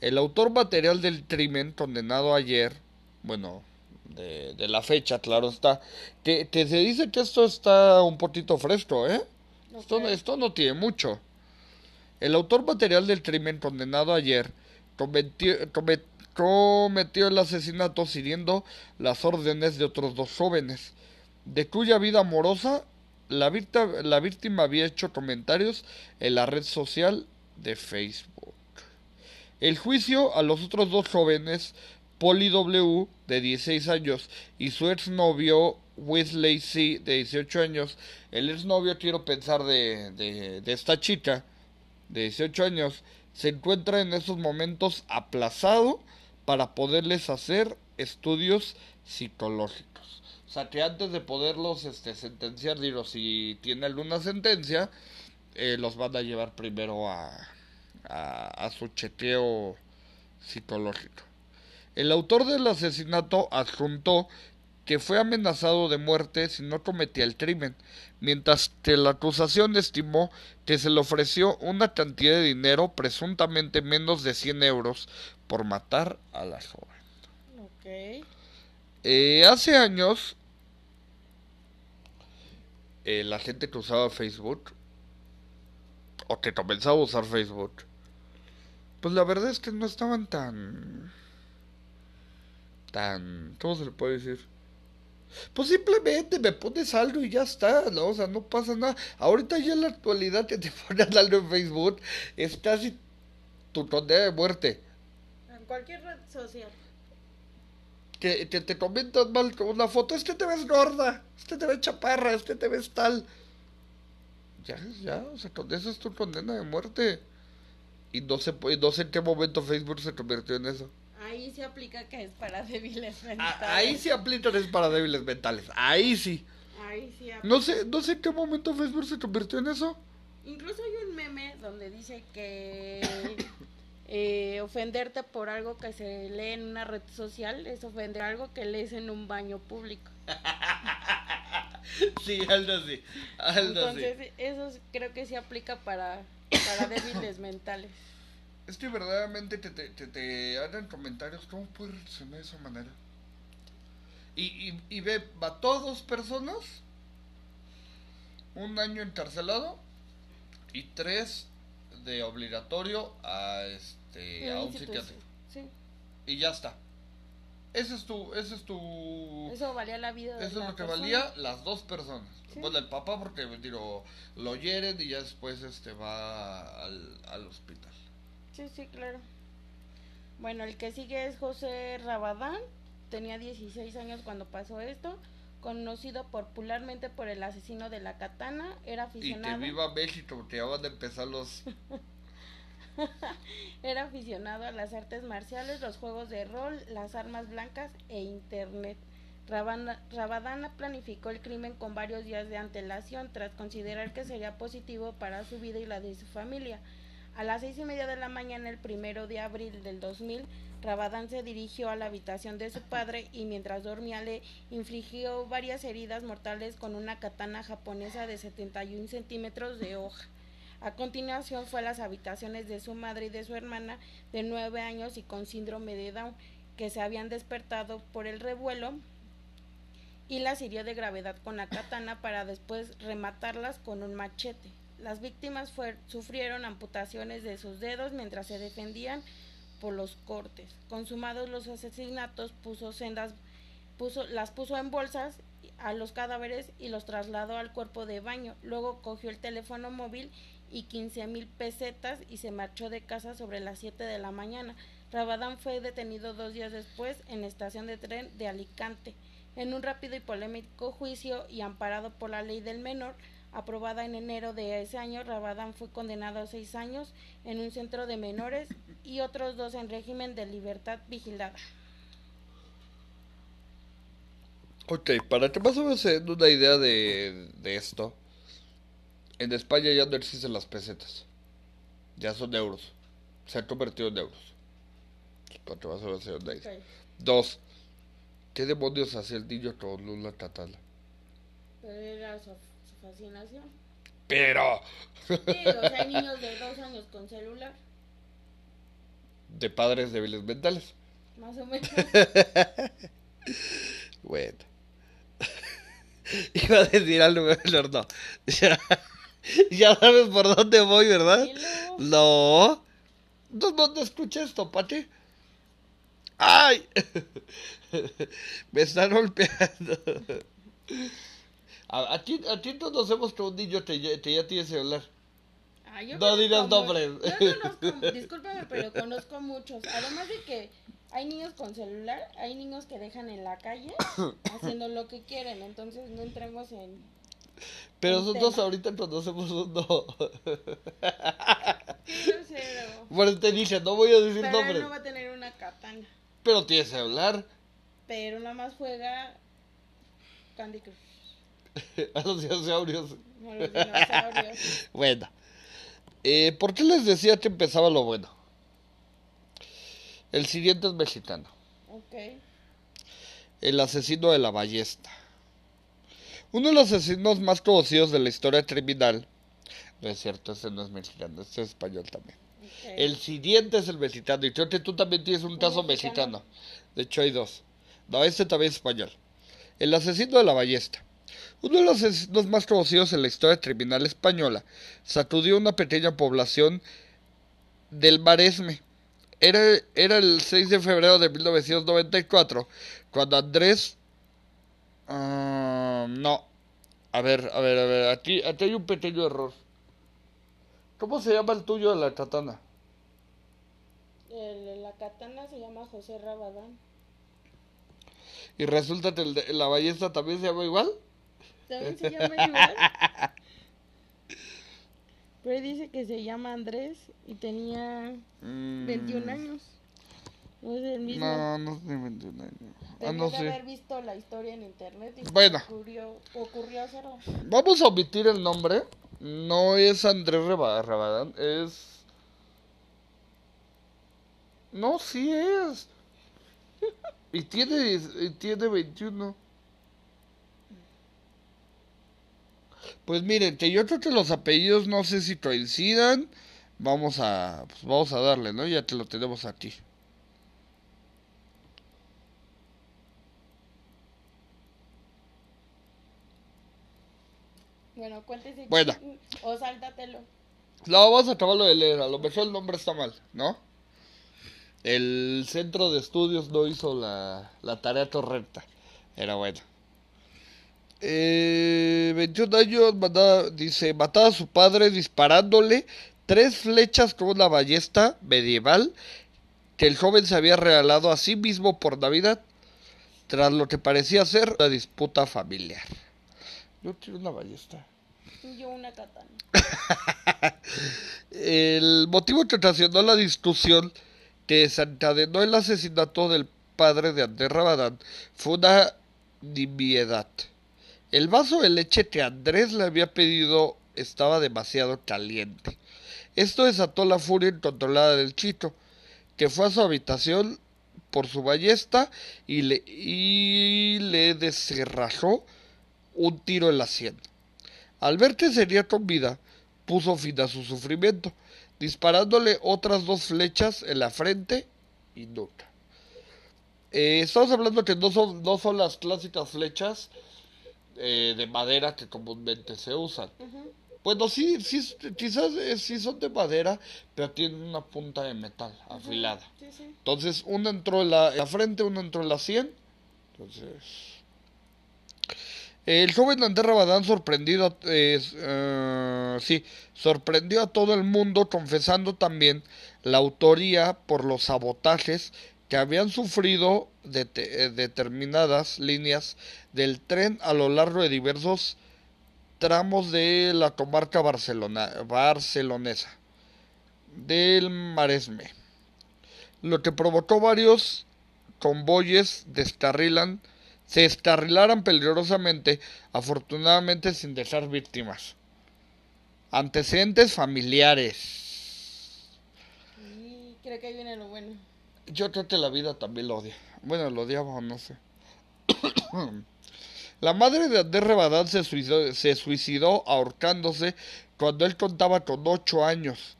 El autor material del crimen condenado ayer, bueno, de, de la fecha, claro está, que, que se dice que esto está un poquito fresco, ¿eh? Esto, no-
Ok.
esto no tiene mucho. El autor material del crimen condenado ayer cometió, come- cometió el asesinato siguiendo las órdenes de otros dos jóvenes, de cuya vida amorosa la, la víctima había hecho comentarios en la red social de Facebook. El juicio a los otros dos jóvenes, Polly W, de 16 años, y su exnovio, Wesley C, de 18 años. El exnovio, quiero pensar, de, de, esta chica, de 18 años, se encuentra en esos momentos aplazado para poderles hacer estudios psicológicos. O sea, que antes de poderlos este, sentenciar, digo, si tiene alguna sentencia, eh, los van a llevar primero a, a, a su chequeo psicológico. El autor del asesinato adjuntó que fue amenazado de muerte si no cometía el crimen, mientras que la acusación estimó que se le ofreció una cantidad de dinero presuntamente menos de 100 euros por matar a la joven.
Ok.
Eh, hace años, eh, la gente que usaba Facebook, o que comenzaba a usar Facebook, pues la verdad es que no estaban tan... tan... ¿cómo se le puede decir? Pues simplemente me pones algo y ya está, ¿no? O sea, no pasa nada. Ahorita ya en la actualidad que te ponen algo en Facebook es casi tu condena de muerte.
En cualquier red social.
que, que te comentan mal con una foto, es que te ves gorda, es que te ves chaparra, es que te ves tal. Ya, ya, o sea, con eso es tu condena de muerte. Y no sé, no sé en qué momento Facebook se convirtió en eso.
Ahí se aplica que es para débiles
A-
mentales.
ahí sí aplican es para débiles mentales, ahí sí.
Ahí sí aplica.
No sé, no sé en qué momento Facebook se convirtió en eso.
Incluso hay un meme donde dice que eh, ofenderte por algo que se lee en una red social es ofender algo que lees en un baño público.
Sí, algo así, algo así.
Entonces, eso creo que se aplica para, para débiles mentales.
Es que verdaderamente te, te, te, te hagan comentarios, ¿cómo puedes reaccionar de esa manera? Y, y, y ve, mató a dos personas, un año encarcelado y tres de obligatorio a este a un psiquiátrico.
Sí,
Y ya está. Ese es tu, ese es tu
eso valía la vida de
eso es lo que
persona.
valía las dos personas.
Sí.
Bueno, el papá porque digo, lo hieren y ya después este va al, al hospital.
Sí, sí, claro. Bueno, el que sigue es José Rabadán. Tenía 16 años cuando pasó esto. Conocido popularmente por el asesino de la katana. Era
Y que
aficionado.
viva México, que ya van a empezar los...
Era aficionado a las artes marciales, los juegos de rol, las armas blancas e internet. Rabadana planificó el crimen con varios días de antelación tras considerar que sería positivo para su vida y la de su familia. A las seis y media de la mañana, el primero de abril del 2000, Rabadán se dirigió a la habitación de su padre y mientras dormía le infligió varias heridas mortales con una katana japonesa de 71 centímetros de hoja. A continuación fue a las habitaciones de su madre y de su hermana de nueve años y con síndrome de Down, que se habían despertado por el revuelo, y las hirió de gravedad con la katana para después rematarlas con un machete. Las víctimas sufrieron amputaciones de sus dedos mientras se defendían por los cortes. Consumados los asesinatos, puso sendas, puso, las puso en bolsas a los cadáveres y los trasladó al cuerpo de baño. Luego cogió el teléfono móvil y 15 mil pesetas y se marchó de casa sobre las 7 de la mañana. Rabadán fue detenido dos días después en estación de tren de Alicante. En un rápido y polémico juicio y amparado por la ley del menor, aprobada en enero de ese año, Rabadán fue condenado a seis años en un centro de menores y otros dos en régimen de libertad vigilada.
Ok, para que más o menos se den una idea de, de esto, en España ya no existen las pesetas, ya son euros, se han convertido en euros. Para que más o menos se den una idea. Dos, ¿qué demonios hacía el niño con Lula Tatala?
Pero era su, su fascinación.
Pero,
Sí, o sea, hay niños de dos años con celular,
de padres débiles mentales.
más o menos.
Bueno. Iba a decir algo, pero no. Ya, ya sabes por dónde voy, ¿verdad?
Dilo.
No. ¿Dó- ¿Dónde escuché esto, Pati? ¡Ay! Me están golpeando. A, a ti, a ti no nos hemos que un niño te, ya tiene celular.
Ah, yo
No
mu-
nombres.
Yo conozco, discúlpame, pero conozco muchos. Además de que hay niños con celular, hay niños que dejan en la calle haciendo lo que quieren. Entonces no entremos en.
Pero nosotros
tema.
ahorita conocemos uno.
Cero.
Bueno, te dije, no voy a decir
Pero
nombres.
no va a tener una katana.
Pero tiene celular.
Pero nada más juega Candy Crush.
A los dinosaurios.
No los dinosaurios.
Bueno. Eh, ¿Por qué les decía que empezaba lo bueno? El siguiente es mexicano.
Ok.
El asesino de la ballesta. Uno de los asesinos más conocidos de la historia criminal. No es cierto, ese no es mexicano, este es español también. El siguiente es el mexicano. Y creo que tú también tienes un caso
mexicano.
mexicano. De hecho, hay dos. No, este también es español. El asesino de la ballesta. Uno de los asesinos más conocidos en la historia criminal española sacudió una pequeña población del Maresme. Era, era el 6 de febrero de 1994 cuando Andrés... ah, no. A ver, a ver, a ver. Aquí, aquí hay un pequeño error. ¿Cómo se llama el tuyo de la katana?
El- la katana se llama José Rabadán.
Y resulta que el de- la ballesta también se llama igual.
También se llama igual. Pero dice que se llama Andrés y tenía
Mm,
21 años. No es el mismo.
No, no tiene 21 años. Ah, no sé.
haber visto la historia en internet y
Bueno.
ocurrió, ocurrió hacerlo.
Vamos a omitir el nombre. No es Andrés Rabadán, es... No, sí es. Y tiene, y tiene 21. Pues miren, que yo creo que los apellidos no sé si coincidan. Vamos a, pues vamos a darle, ¿no? Ya te lo tenemos aquí.
Bueno, cuéntese.
Bueno.
O sáltatelo.
No, vamos a acabarlo de leer. A lo mejor el nombre está mal, ¿no? El centro de estudios no hizo la, la tarea correcta. Era bueno. Eh, 21 años, manda- dice, mataba a su padre disparándole tres flechas con una ballesta medieval que el joven se había regalado a sí mismo por Navidad, tras lo que parecía ser una disputa familiar. Yo quiero una ballesta.
Yo una katana.
El motivo que ocasionó la discusión que desencadenó el asesinato del padre de Andrés Rabadán fue una nimiedad. El vaso de leche que Andrés le había pedido estaba demasiado caliente. Esto desató la furia incontrolada del chito, que fue a su habitación por su ballesta y le, y le descerrajó un tiro en la sien. Al ver que sería con vida, puso fin a su sufrimiento, disparándole otras dos flechas en la frente y nuca. Eh, estamos hablando que no son, no son las clásicas flechas eh, de madera que comúnmente se usan.
Ujú.
Bueno, sí, sí, quizás eh, sí son de madera, pero tienen una punta de metal afilada.
Sí, sí.
Entonces, una entró en la, en la frente, una entró en la sien. Entonces. El joven Andrés Rabadán, sorprendido, eh, sí, sorprendió a todo el mundo confesando también la autoría por los sabotajes que habían sufrido eh, determinadas líneas del tren a lo largo de diversos tramos de la comarca barcelonesa del Maresme, lo que provocó varios convoyes descarrilan, se descarrilaran peligrosamente, afortunadamente sin dejar víctimas. Antecedentes familiares.
creo que ahí viene lo bueno.
Yo creo que la vida también lo odia. Bueno, lo odiaba no sé. la madre de Andrés Rabadán se suicidó, se suicidó ahorcándose cuando él contaba con ocho años.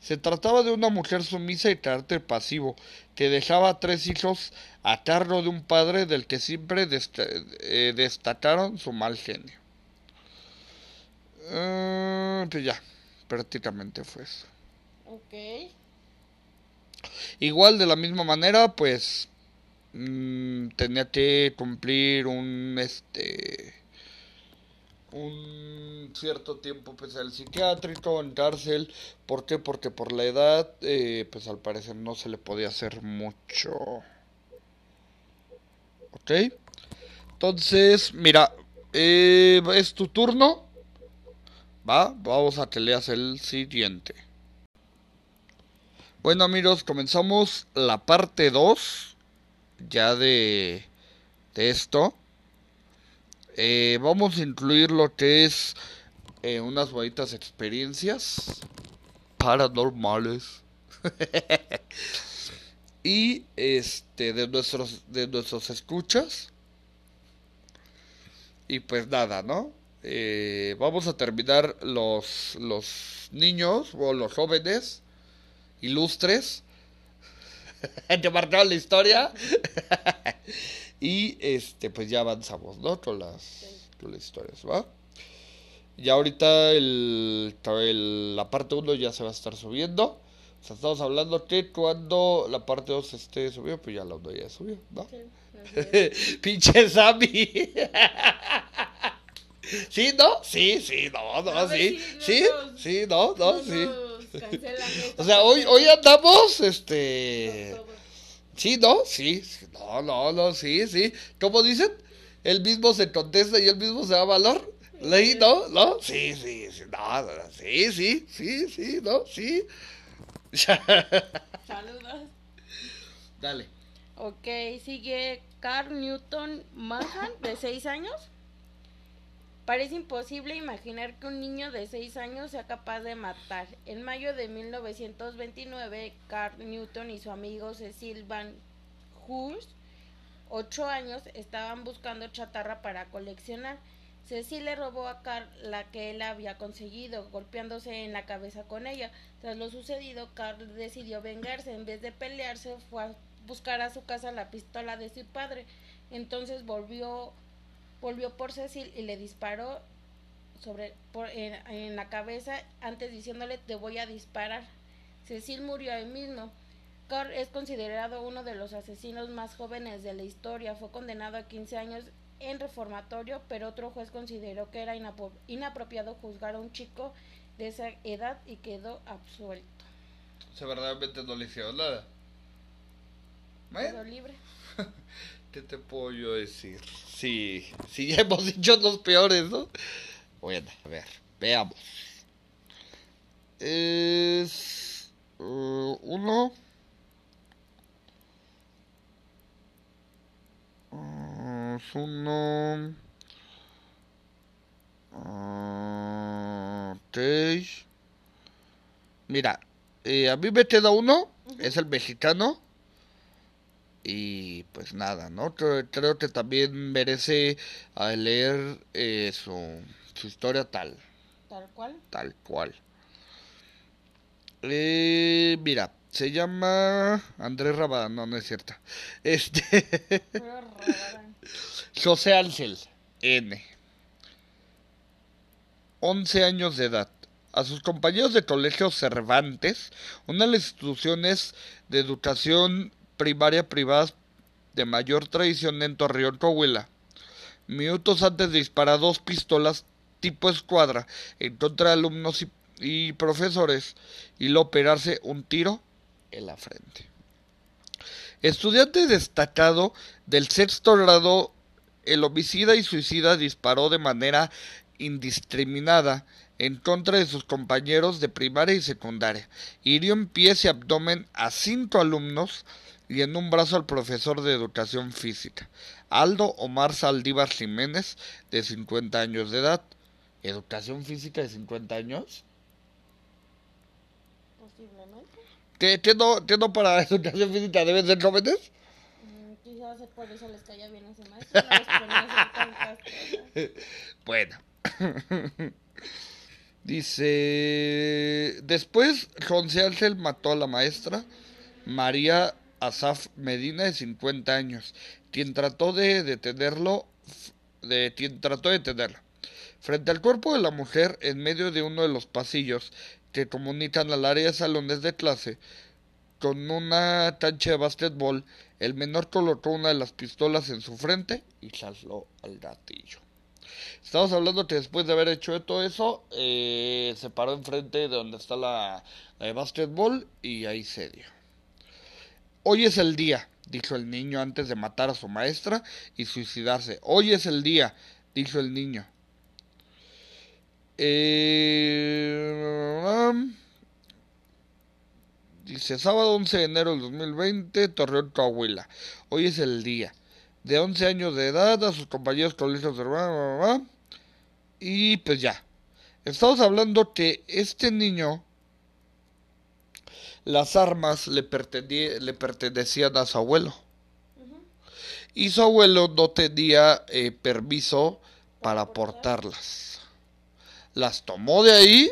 Se trataba de una mujer sumisa y carácter pasivo, que dejaba tres hijos a cargo de un padre del que siempre eh, destacaron su mal genio. Uh, pues ya, prácticamente fue eso.
Ok.
Igual de la misma manera, pues mm, tenía que cumplir un este un cierto tiempo pues el psiquiátrico en cárcel. ¿por qué? porque por la edad eh, pues al parecer no se le podía hacer mucho. Ok entonces mira eh, es tu turno. Va vamos a que leas el siguiente. Bueno amigos, comenzamos la parte 2 ya de, de esto. Eh, vamos a incluir lo que es eh, unas bonitas experiencias paranormales. y este de nuestros de nuestros escuchas. Y pues nada, ¿no? Eh, vamos a terminar los, los niños o los jóvenes ilustres que marcaron la historia. y este, pues ya avanzamos, ¿no? Con las, con las historias, ¿va? Ya ahorita el, la parte 1 ya se va a estar subiendo. O sea, estamos hablando que cuando la parte 2 esté subida, pues ya la 1 ya subió, ¿no? Pinche Sammy. ¿Sí, no? Sí, sí, no, no, sí. Sí, sí, no, no, sí. O sea, hoy, hoy andamos, este... Sí, ¿no? Sí, no, no, no, sí, sí. ¿Cómo dicen? Él mismo se contesta y él mismo se da valor. ¿Leí, no? ¿No? Sí, sí, sí, no, sí, sí, sí, sí, no, sí.
Saludos.
Dale.
Ok, sigue Carl Newton Mahan, de 6 años. Parece imposible imaginar que un niño de 6 años sea capaz de matar. En mayo de 1929, Carl Newton y su amigo Cecil Van Hurst, 8 años, estaban buscando chatarra para coleccionar. Cecil le robó a Carl la que él había conseguido, golpeándose en la cabeza con ella. Tras lo sucedido, Carl decidió vengarse. En vez de pelearse, fue a buscar a su casa la pistola de su padre. Entonces volvió volvió por Cecil y le disparó sobre en, la cabeza antes diciéndole te voy a disparar. Cecil murió ahí mismo. Carl es considerado uno de los asesinos más jóvenes de la historia. Fue condenado a 15 años en reformatorio, pero otro juez consideró que era inapropiado juzgar a un chico de esa edad y quedó absuelto.
O sea, verdaderamente no le hicieron nada.
Quedó libre.
¿Qué te puedo yo decir? Sí, sí, ya hemos dicho los peores, ¿no? Bueno, a ver, veamos. Es uh, uno. Uh, es uno. Uh, Mira, eh, a mí me queda uno, es el mexicano y pues nada, ¿no? Creo, que también merece a leer eh, su, su, historia tal.
¿Tal cual?
Tal cual. Eh, mira, se llama Andrés Rabadán, no, no es cierto. Este. José Ángel, N. 11 años de edad. A sus compañeros de colegio Cervantes, una de las instituciones de educación primaria privadas de mayor tradición en Torreón, Coahuila. Minutos antes de disparar dos pistolas tipo escuadra en contra de alumnos y, y profesores y lo operarse un tiro en la frente. Estudiante destacado del sexto grado, el homicida y suicida disparó de manera indiscriminada en contra de sus compañeros de primaria y secundaria. Hirió en pies y abdomen a cinco alumnos y en un brazo al profesor de educación física, Aldo Omar Saldívar Jiménez, de 50 años de edad. ¿Educación física de 50 años?
Posiblemente.
¿Qué, qué no, qué no para educación física deben ser jóvenes?
Mm, Quizás por eso les caía bien ese maestro.
Bueno. Dice, después José Ángel mató a la maestra María Asaf Medina de 50 años, quien trató de detenerlo, de quien trató de detenerla. Frente al cuerpo de la mujer, en medio de uno de los pasillos que comunican al área de salones de clase, con una cancha de básquetbol, el menor colocó una de las pistolas en su frente y saltó al gatillo. Estamos hablando que después de haber hecho todo eso, eh, se paró enfrente de donde está la, la de y ahí se dio. Hoy es el día, dijo el niño antes de matar a su maestra y suicidarse. Hoy es el día, dijo el niño. Eh, dice sábado 11 de enero del 2020, Torreón, Coahuila. Hoy es el día. De 11 años de edad, a sus compañeros colegios de bla, y pues ya. Estamos hablando que este niño, las armas le, pertene- le pertenecían a su abuelo. Y su abuelo no tenía eh, permiso para portarlas. Las tomó de ahí.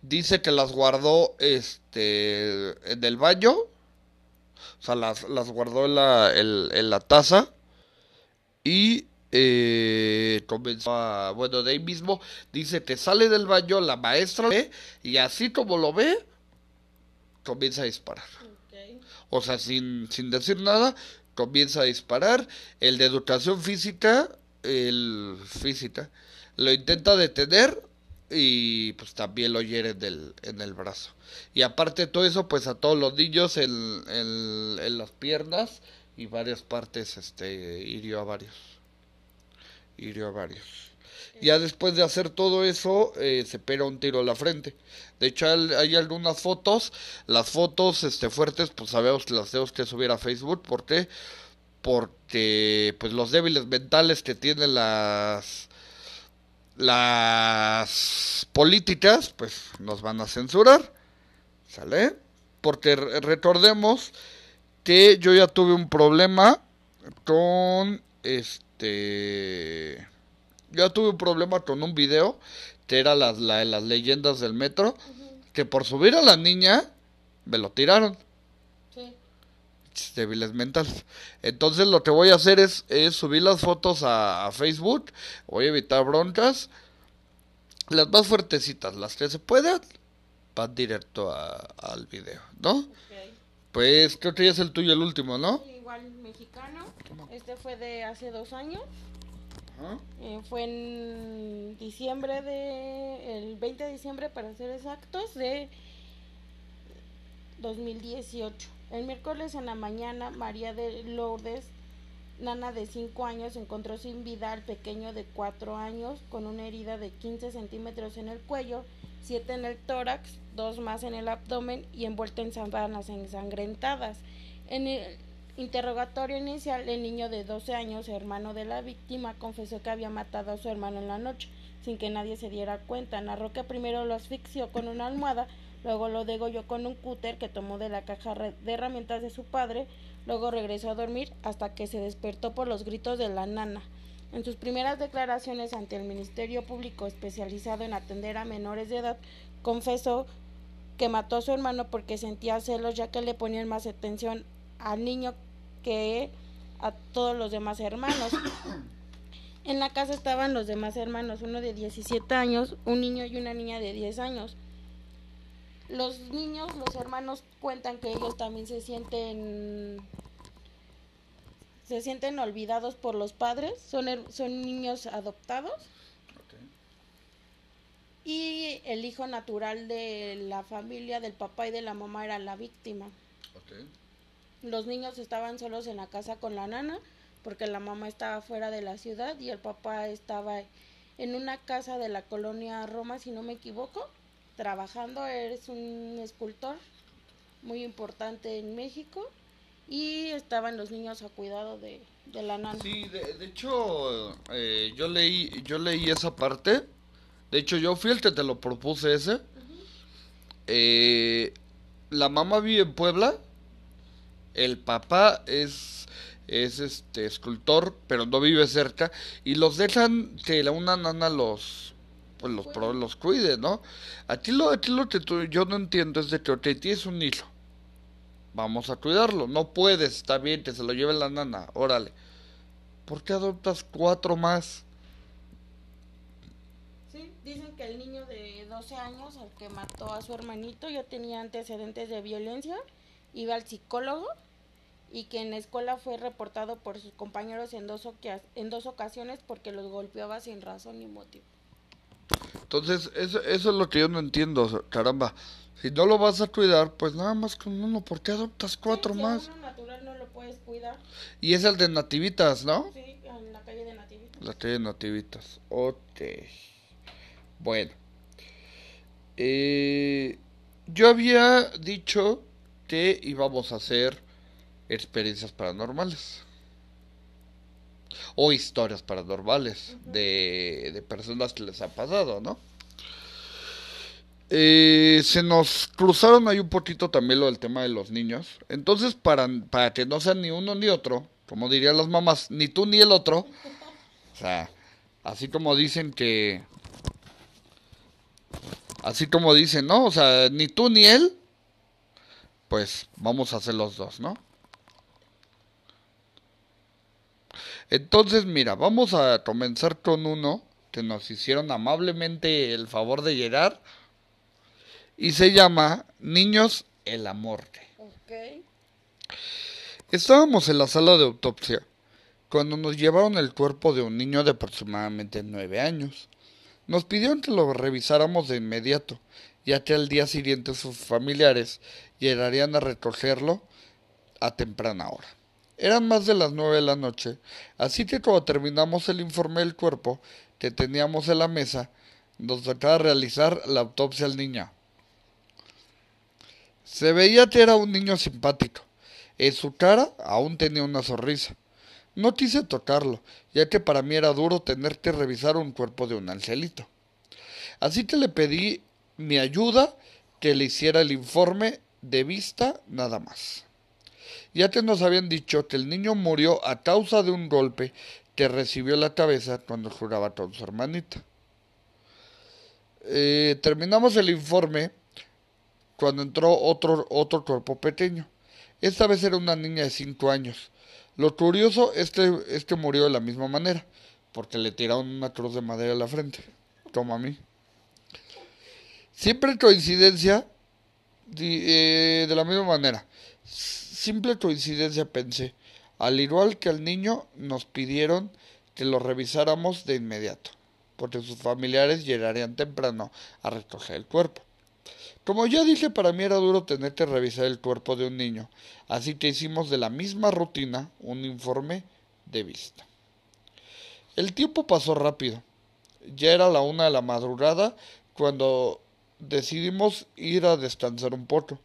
Dice que las guardó este en el baño. O sea, las, las guardó en la, en- en la taza. Y eh, comenzó a... Bueno, de ahí mismo dice que sale del baño, la maestra ve, y así como lo ve, comienza a disparar. O sea, sin, sin decir nada, comienza a disparar. El de educación física, el física, lo intenta detener y pues también lo hiere en el, en el brazo. Y aparte de todo eso, pues a todos los niños en, en, en las piernas y varias partes, este, hirió a varios. Hirió a varios. Ya después de hacer todo eso, eh, se pega un tiro a la frente. De hecho, hay, algunas fotos. Las fotos este, fuertes, pues sabemos que las tenemos que subir a Facebook. ¿Por qué? Porque pues los débiles mentales que tienen las las políticas, pues nos van a censurar. ¿Sale? Porque re- recordemos que yo ya tuve un problema con este ya tuve un problema con un video era las, la de las leyendas del metro que por subir a la niña me lo tiraron
Sí.
Débiles mentales entonces lo que voy a hacer es, es subir las fotos a, a Facebook voy a evitar broncas las más fuertecitas las que se puedan van directo a- al video ¿no? Pues creo que ya es el tuyo el último ¿no?
Igual mexicano. Este fue de hace dos años. Eh, fue en diciembre de. El 20 de diciembre, para ser exactos, de 2018. El miércoles en la mañana, María de Lourdes, nana de 5 años, encontró sin vida al pequeño de 4 años con una herida de 15 centímetros en el cuello, 7 en el tórax, 2 más en el abdomen y envuelto en sábanas ensangrentadas. En el interrogatorio inicial, el niño de 12 años, hermano de la víctima, confesó que había matado a su hermano en la noche, sin que nadie se diera cuenta. Narró que primero lo asfixió con una almohada, luego lo degolló con un cúter que tomó de la caja de herramientas de su padre, luego regresó a dormir hasta que se despertó por los gritos de la nana. En sus primeras declaraciones ante el Ministerio Público especializado en atender a menores de edad, confesó que mató a su hermano porque sentía celos ya que le ponían más atención al niño que a todos los demás hermanos. En la casa estaban los demás hermanos, uno de 17 años, un niño y una niña de 10 años. Los niños, los hermanos cuentan que ellos también se sienten se sienten olvidados por los padres, son son niños adoptados y el hijo natural de la familia del papá y de la mamá era la víctima. Los niños estaban solos en la casa con la nana porque la mamá estaba fuera de la ciudad y el papá estaba en una casa de la colonia Roma, si no me equivoco, trabajando. Es un escultor muy importante en México y estaban los niños a cuidado de, la nana.
Sí, de, hecho, eh, yo leí yo leí esa parte. De hecho, yo fui el que te lo propuse ese. Eh, la mamá vive en Puebla. El papá es es este escultor, pero no vive cerca y los dejan que una nana los pues los los cuide, ¿no? A ti lo, a ti lo que yo no entiendo es de que ok, tienes un hijo. Vamos a cuidarlo. No puedes, está bien, que se lo lleve la nana, órale. ¿Por qué adoptas cuatro más?
Sí, dicen que el niño de 12 años, el que mató a su hermanito, ya tenía antecedentes de violencia, iba al psicólogo y que en la escuela fue reportado por sus compañeros en dos, en dos ocasiones porque los golpeaba sin razón ni motivo.
Entonces, eso, eso es lo que yo no entiendo, caramba. Si no lo vas a cuidar, pues nada más con uno, ¿por qué adoptas cuatro más?
Uno natural no lo puedes cuidar.
Y es el de Nativitas,
¿no? Sí, en la calle de Nativitas.
La calle de Nativitas. Ok. Bueno. Eh, yo había dicho que íbamos a hacer experiencias paranormales o historias paranormales de, de, personas que les ha pasado, ¿no? Eh, se nos cruzaron ahí un poquito también lo del tema de los niños. Entonces, para, para que no sean ni uno ni otro, como dirían las mamás, ni tú ni el otro, o sea, así como dicen que... Así como dicen, ¿no? O sea, ni tú ni él, pues vamos a hacer los dos, ¿no? Entonces, mira, vamos a comenzar con uno que nos hicieron amablemente el favor de llegar y se llama Niños el Amor. Estábamos en la sala de autopsia cuando nos llevaron el cuerpo de un niño de aproximadamente nueve años. Nos pidieron que lo revisáramos de inmediato, ya que al día siguiente sus familiares llegarían a recogerlo a temprana hora. Eran más de las nueve de la noche, así que cuando terminamos el informe del cuerpo que teníamos en la mesa, nos tocaba realizar la autopsia al niño. Se veía que era un niño simpático. En su cara aún tenía una sonrisa. No quise tocarlo, ya que para mí era duro tener que revisar un cuerpo de un angelito. Así que le pedí mi ayuda que le hiciera el informe de vista nada más. Ya que nos habían dicho que el niño murió a causa de un golpe que recibió en la cabeza cuando jugaba con su hermanita. Eh, terminamos el informe cuando entró otro, otro cuerpo pequeño. Esta vez era una niña de 5 años. Lo curioso es que este murió de la misma manera, porque le tiraron una cruz de madera a la frente, como a mí. Siempre coincidencia, de, eh, de la misma manera simple coincidencia pensé. Al igual que al niño, nos pidieron que lo revisáramos de inmediato, porque sus familiares llegarían temprano a recoger el cuerpo. Como ya dije, para mí era duro tener que revisar el cuerpo de un niño, así que hicimos de la misma rutina un informe de vista. El tiempo pasó rápido. Ya era la una de la madrugada cuando decidimos ir a descansar un poco.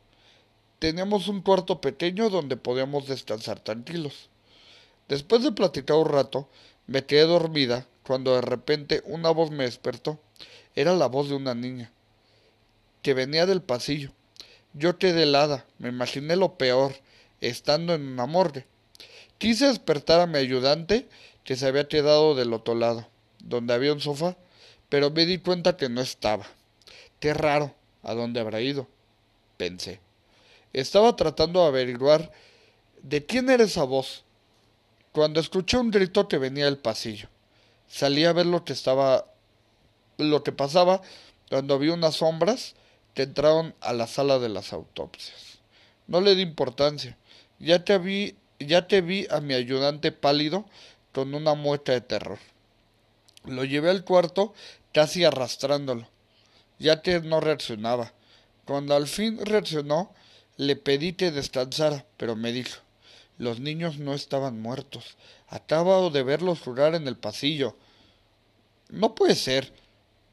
Teníamos un cuarto pequeño donde podíamos descansar tranquilos. Después de platicar un rato, me quedé dormida cuando de repente una voz me despertó. Era la voz de una niña, que venía del pasillo. Yo quedé helada, me imaginé lo peor, estando en una morgue. Quise despertar a mi ayudante, que se había quedado del otro lado, donde había un sofá, pero me di cuenta que no estaba. Qué raro, ¿a dónde habrá ido? pensé. Estaba tratando de averiguar de quién era esa voz, cuando escuché un grito que venía del pasillo. Salí a ver lo que estaba lo que pasaba cuando vi unas sombras que entraron a la sala de las autopsias. No le di importancia. Ya te vi, ya te vi a mi ayudante pálido con una mueca de terror. Lo llevé al cuarto casi arrastrándolo. Yate no reaccionaba. Cuando al fin reaccionó, le pedí que descansara, pero me dijo, los niños no estaban muertos. Acabo de verlos jugar en el pasillo. No puede ser.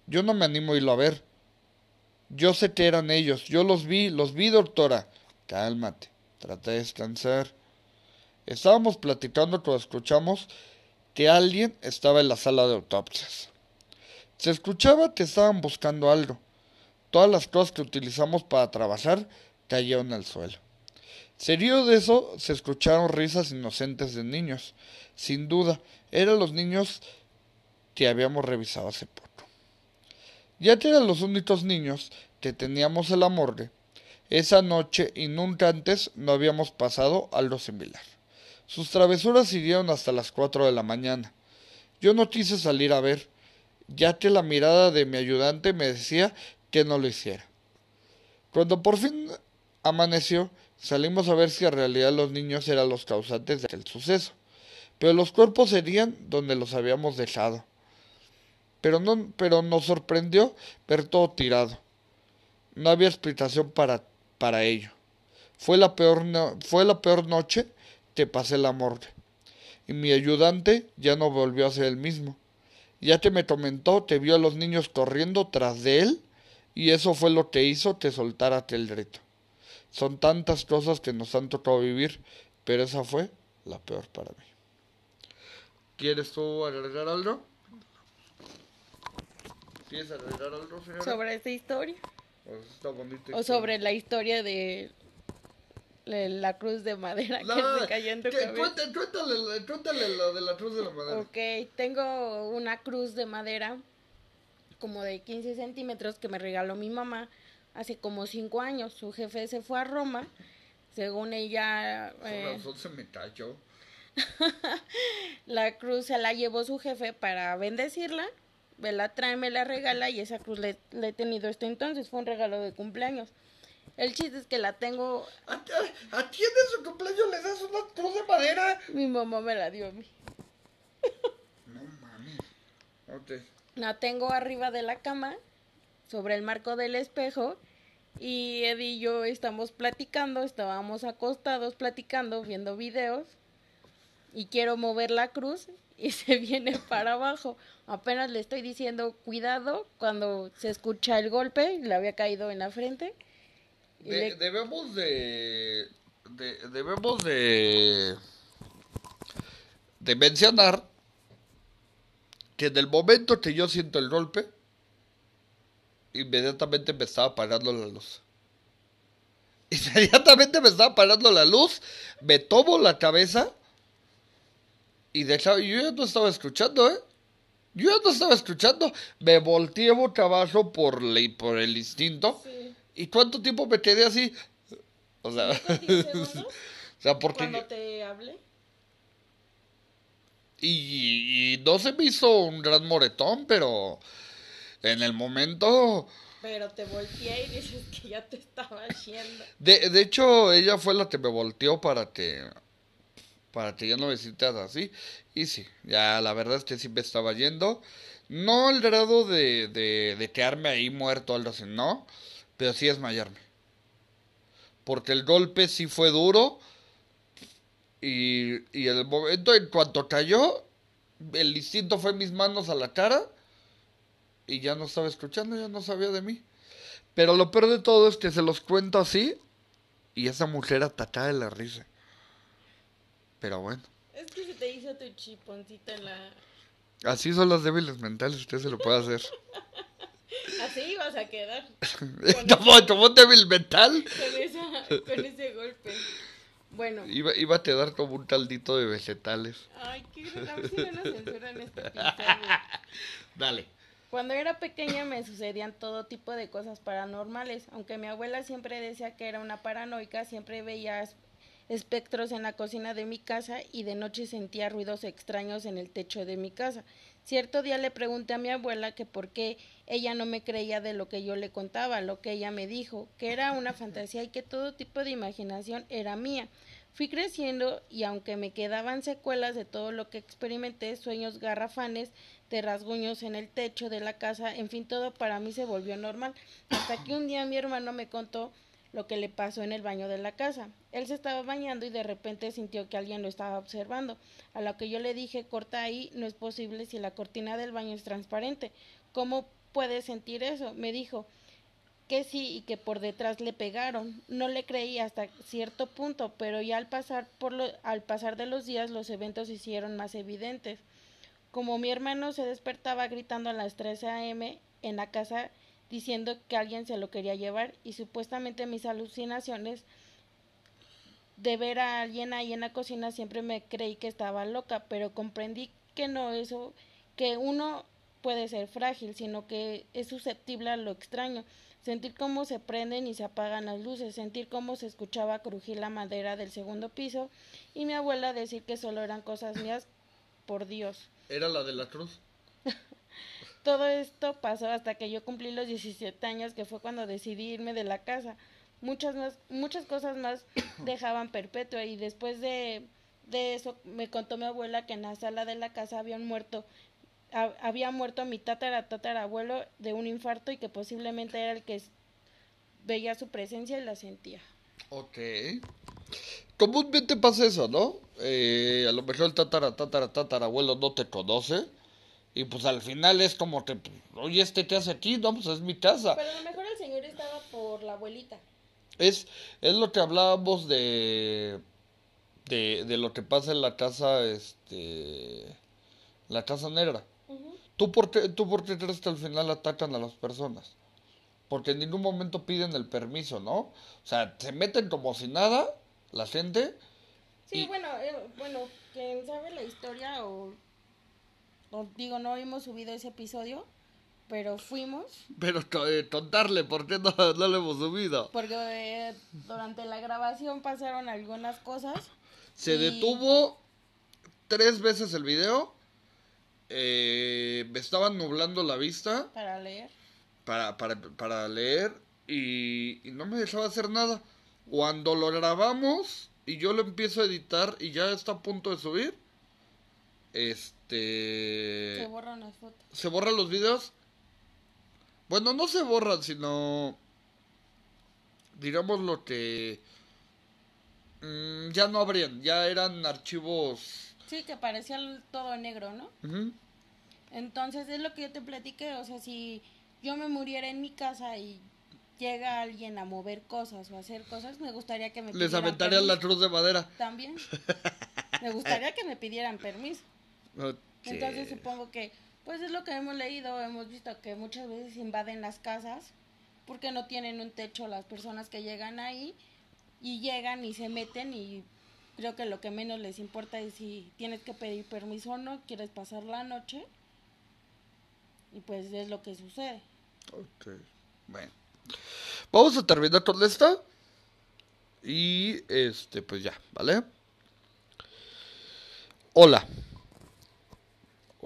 Yo no me animo a irlo a ver. Yo sé que eran ellos. Yo los vi, los vi, doctora. Cálmate. Trata de descansar. Estábamos platicando cuando escuchamos que alguien estaba en la sala de autopsias. Se escuchaba que estaban buscando algo. Todas las cosas que utilizamos para trabajar cayeron al suelo. Serio de eso se escucharon risas inocentes de niños. Sin duda, eran los niños que habíamos revisado hace poco. Ya que eran los únicos niños que teníamos el amor esa noche y nunca antes no habíamos pasado algo similar. Sus travesuras siguieron hasta las cuatro de la mañana. Yo no quise salir a ver, ya que la mirada de mi ayudante me decía que no lo hiciera. Cuando por fin amaneció, salimos a ver si en realidad los niños eran los causantes del suceso, pero los cuerpos serían donde los habíamos dejado. Pero, no, pero nos sorprendió ver todo tirado. No había explicación para, para ello. Fue la, peor fue la peor noche que pasé la muerte. Y mi ayudante ya no volvió a ser el mismo. Ya que me comentó te vio a los niños corriendo tras de él y eso fue lo que hizo que soltara el reto. Son tantas cosas que nos han tocado vivir, pero esa fue la peor para mí. ¿Quieres tú agregar algo? ¿Quieres agregar algo, señora?
¿Sobre esta historia?
Pues
o sobre la historia de la cruz de madera que se cayó en tu.
Cuéntale, lo de la cruz de la madera.
Ok, tengo una cruz de madera como de 15 centímetros que me regaló mi mamá hace como 5 años. Su jefe se fue a Roma, según ella...
Eh, se me cayó.
la cruz se la llevó su jefe para bendecirla. Me la trae, me la regala y esa cruz le, le he tenido este entonces. Fue un regalo de cumpleaños. El chiste es que la tengo.
¿A, quién de su cumpleaños le das una cruz de madera?
Mi mamá me la dio a mí.
No mami. Ok.
La tengo arriba de la cama, sobre el marco del espejo. Y Eddie y yo estamos platicando, estábamos acostados platicando, viendo videos. Y quiero mover la cruz y se viene para abajo. Apenas le estoy diciendo cuidado cuando se escucha el golpe, le había caído en la frente
Debemos de, Debemos de. De mencionar que en el momento que yo siento el golpe, inmediatamente me estaba apagando la luz. Inmediatamente me estaba apagando la luz, me tomo la cabeza y de yo ya no estaba escuchando, ¿eh? Yo ya no estaba escuchando, me volteé boca abajo por, por el instinto. ¿Y cuánto tiempo me quedé así? O sea,
o sea porque... Cuando te hablé.
Y, no se me hizo un gran moretón, pero en el momento...
Pero te volteé y dices que ya te estaba yendo.
De, de hecho, ella fue la que me volteó para que para que ya no me sintas así. Y sí, ya la verdad es que sí me estaba yendo. No al grado de, de, de quedarme ahí muerto o algo así, no pero sí desmayarme. Porque el golpe sí fue duro y, y el momento en cuanto cayó, el instinto fue mis manos a la cara y ya no estaba escuchando, ya no sabía de mí. Pero lo peor de todo es que se los cuento así y esa mujer atacada de la risa. Pero bueno.
Es que se te hizo tu chiponcita en la...
Así son las débiles mentales, usted se lo puede hacer.
Así ibas a quedar.
como, un débil mental.
Con, ese golpe. Bueno.
Iba, iba a quedar como un taldito de vegetales.
Ay, qué si no censuran este
Dale.
Cuando era pequeña me sucedían todo tipo de cosas paranormales. Aunque mi abuela siempre decía que era una paranoica, siempre veía espectros en la cocina de mi casa y de noche sentía ruidos extraños en el techo de mi casa. Cierto día le pregunté a mi abuela que por qué ella no me creía de lo que yo le contaba, lo que ella me dijo, que era una fantasía y que todo tipo de imaginación era mía. Fui creciendo y aunque me quedaban secuelas de todo lo que experimenté, sueños garrafanes, de rasguños en el techo de la casa, en fin, todo para mí se volvió normal. Hasta que un día mi hermano me contó lo que le pasó en el baño de la casa. Él se estaba bañando y de repente sintió que alguien lo estaba observando, a lo que yo le dije, corta ahí, no es posible si la cortina del baño es transparente. ¿Cómo puedes sentir eso? Me dijo, que sí y que por detrás le pegaron. No le creí hasta cierto punto, pero ya al pasar, por lo, al pasar de los días los eventos se hicieron más evidentes. Como mi hermano se despertaba gritando a las 13 a.m. en la casa diciendo que alguien se lo quería llevar y supuestamente mis alucinaciones de ver a alguien ahí en la cocina siempre me creí que estaba loca, pero comprendí que no eso, que uno puede ser frágil, sino que es susceptible a lo extraño sentir cómo se prenden y se apagan las luces, sentir cómo se escuchaba crujir la madera del segundo piso y mi abuela decir que solo eran cosas mías, por Dios.
¿Era la de la cruz?
Todo esto pasó hasta que yo cumplí los 17 años, que fue cuando decidí irme de la casa. Muchas, más, muchas cosas más dejaban perpetua y después de, de eso me contó mi abuela que en la sala de la casa había un muerto había muerto mi tatara abuelo de un infarto y que posiblemente era el que veía su presencia y la sentía.
Ok. Comúnmente pasa eso, ¿no? Eh, a lo mejor el tatara tatara abuelo no te conoce. Y pues al final es como te, oye, este te hace aquí, no, pues es mi casa.
Pero a lo mejor el señor estaba por la abuelita.
Es, es lo que hablábamos de, de, de lo que pasa en la casa, este, la casa negra. ¿Tú por, qué, ¿Tú por qué crees que al final atacan a las personas? Porque en ningún momento piden el permiso, ¿no? O sea, se meten como si nada, la gente.
Sí, bueno, eh, bueno, quien sabe la historia o, digo, no hemos subido ese episodio, pero fuimos.
Pero eh, contarle, ¿por qué no, no lo hemos subido?
Porque eh, durante la grabación pasaron algunas cosas.
Se detuvo tres veces el video eh, me estaban nublando la vista.
Para leer.
Para, para, para leer y, no me dejaba hacer nada. Cuando lo grabamos y yo lo empiezo a editar y ya está a punto de subir, este...
Se borran las fotos.
¿Se borran los videos? Bueno, no se borran, sino... Digamos lo que... Mm, ya no habrían, ya eran archivos
Sí, que parecía todo negro, ¿no? Entonces es lo que yo te platiqué, o sea, si yo me muriera en mi casa y llega alguien a mover cosas o hacer cosas, me gustaría que me
Les aventarían la cruz de madera.
También. me gustaría que me pidieran permiso. Entonces supongo que, pues es lo que hemos leído, hemos visto que muchas veces invaden las casas porque no tienen un techo las personas que llegan ahí y llegan y se meten y creo que lo que menos les importa es si tienes que pedir permiso o no, quieres pasar la noche. Y pues es lo que sucede.
Ok, bueno. Vamos a terminar con esta. Y este, pues ya, ¿vale? Hola.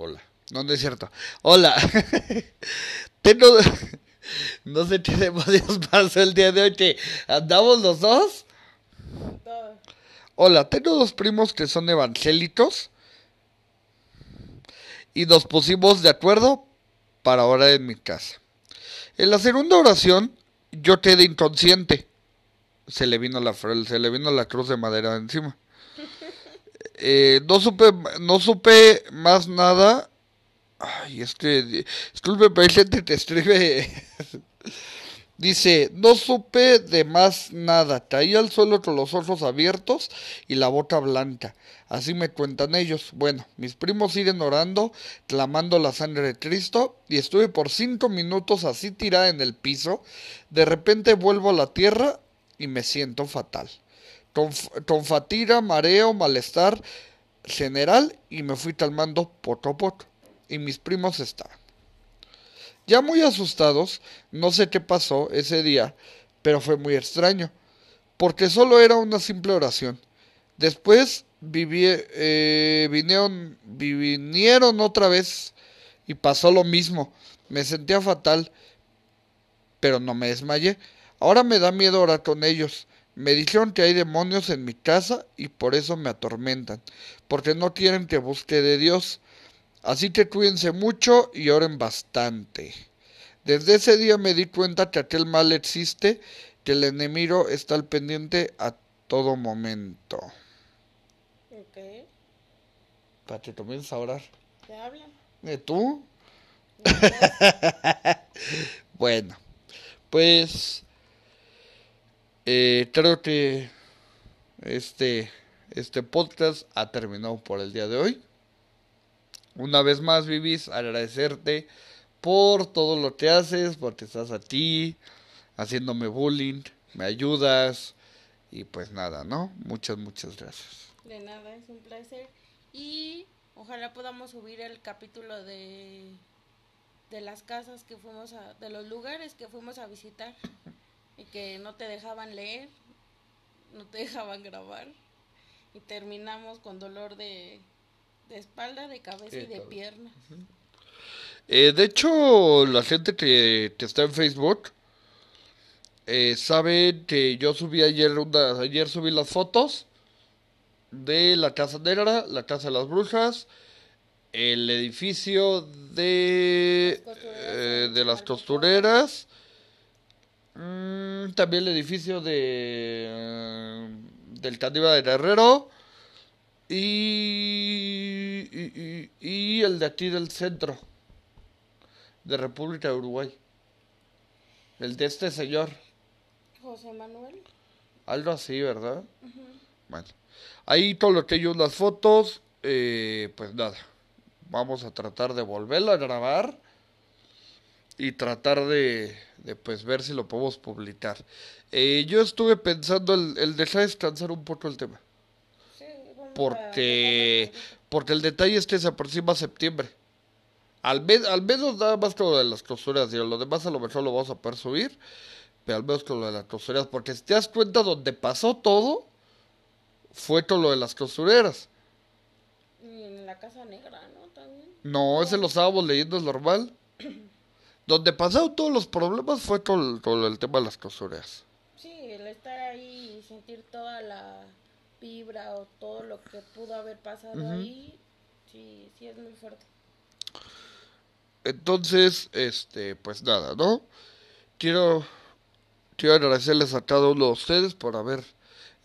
Hola. No, no es cierto. Hola. Tengo... No sé qué demonios pasó el día de hoy que andamos los dos. Hola, tengo dos primos que son evangélicos y nos pusimos de acuerdo para orar en mi casa. En la segunda oración yo quedé inconsciente. Se le vino la, se le vino la cruz de madera encima. Eh, no supe no supe más nada. Ay, es que disculpe, pero te escribe Dice, no supe de más nada, caí al suelo con los ojos abiertos y la boca blanca. Así me cuentan ellos. Bueno, mis primos siguen orando, clamando la sangre de Cristo, y estuve por cinco minutos así tirada en el piso. De repente vuelvo a la tierra y me siento fatal. Con fatiga, mareo, malestar general, y me fui calmando poco a poco. Y mis primos estaban. Ya muy asustados, no sé qué pasó ese día, pero fue muy extraño, porque solo era una simple oración. Después eh, vinieron, vinieron otra vez y pasó lo mismo. Me sentía fatal, pero no me desmayé. Ahora me da miedo orar con ellos. Me dijeron que hay demonios en mi casa y por eso me atormentan, porque no quieren que busque de Dios. Así que cuídense mucho y oren bastante. Desde ese día me di cuenta que aquel mal existe, que el enemigo está al pendiente a todo momento.
Ok.
Para que comiences a orar.
¿Te hablan?
¿De tú?
No,
Bueno, pues eh, creo que este, este podcast ha terminado por el día de hoy. Una vez más, Vivis, agradecerte por todo lo que haces, porque estás a ti, haciéndome bullying, me ayudas y pues nada, ¿no? Muchas, muchas gracias.
De nada, es un placer. Y ojalá podamos subir el capítulo de, de las casas que fuimos a, de los lugares que fuimos a visitar y que no te dejaban leer, no te dejaban grabar y terminamos con dolor de, de espalda, de cabeza
Sí,
y de pierna.
Eh, de hecho, la gente que, que está en Facebook eh, sabe que yo subí ayer una, ayer subí las fotos de la casa negra, la casa de las brujas, el edificio de
Las
eh, de las costureras, mm, también el edificio de eh, del Caníbal de Guerrero y, y, y- y el de aquí del centro de República de Uruguay. El de este señor.
José Manuel.
Algo así, ¿verdad? Bueno. Ahí todo lo que hay unas fotos. eh, pues nada. Vamos a tratar de volverlo a grabar. Y tratar de, de pues ver si lo podemos publicar. Eh, yo estuve pensando el, el dejar descansar un poco el tema.
Sí, a
Porque, porque el detalle es que se aproxima septiembre. Al, me- al menos nada más con lo de las costuras. Y lo demás a lo mejor lo vamos a poder subir. Pero al menos con lo de las costureras. Porque si te das cuenta, donde pasó todo fue con lo de las costureras.
Y en la casa negra, ¿no? También.
No, ese lo estábamos leyendo, es normal. Donde pasaron todos los problemas fue con, con el tema de las costureras.
Sí, el estar ahí y sentir toda la vibra o todo lo que pudo haber pasado ahí, sí, sí es muy fuerte.
Entonces, este, pues nada, ¿no? Quiero, quiero agradecerles a cada uno de ustedes por haber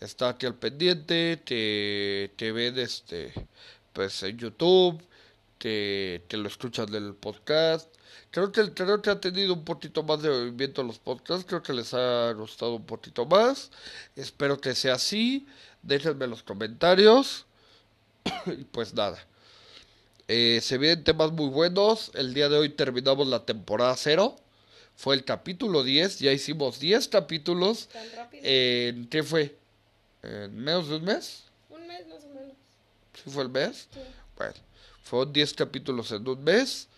estado aquí al pendiente, que, que ven este, pues en YouTube, que, que lo escuchan del podcast. Creo que, creo que ha tenido un poquito más de movimiento los podcasts, creo que les ha gustado un poquito más. Espero que sea así. Déjenme en los comentarios. y pues nada. Eh, se vienen temas muy buenos. El día de hoy terminamos la temporada 0. Fue el capítulo 10. Ya hicimos 10 capítulos.
Tan rápido.
¿En qué fue? ¿En menos de un mes?
Un mes más o menos.
¿Sí fue el mes?
Sí.
Bueno, fueron 10 capítulos en un mes.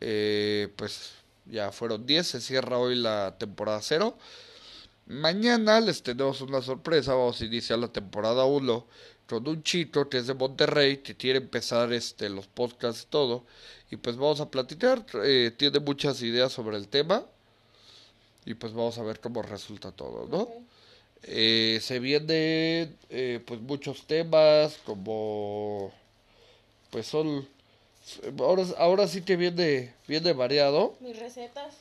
Eh, pues ya fueron 10. Se cierra hoy la temporada 0. Mañana les tenemos una sorpresa. Vamos a iniciar la temporada 1 con un chico que es de Monterrey que quiere empezar este los podcasts y todo. Y pues vamos a platicar. eh, tiene muchas ideas sobre el tema. Y pues vamos a ver cómo resulta todo, ¿no? Eh, se vienen eh, pues muchos temas como pues son ahora, ahora sí que viene viene variado
Mis recetas.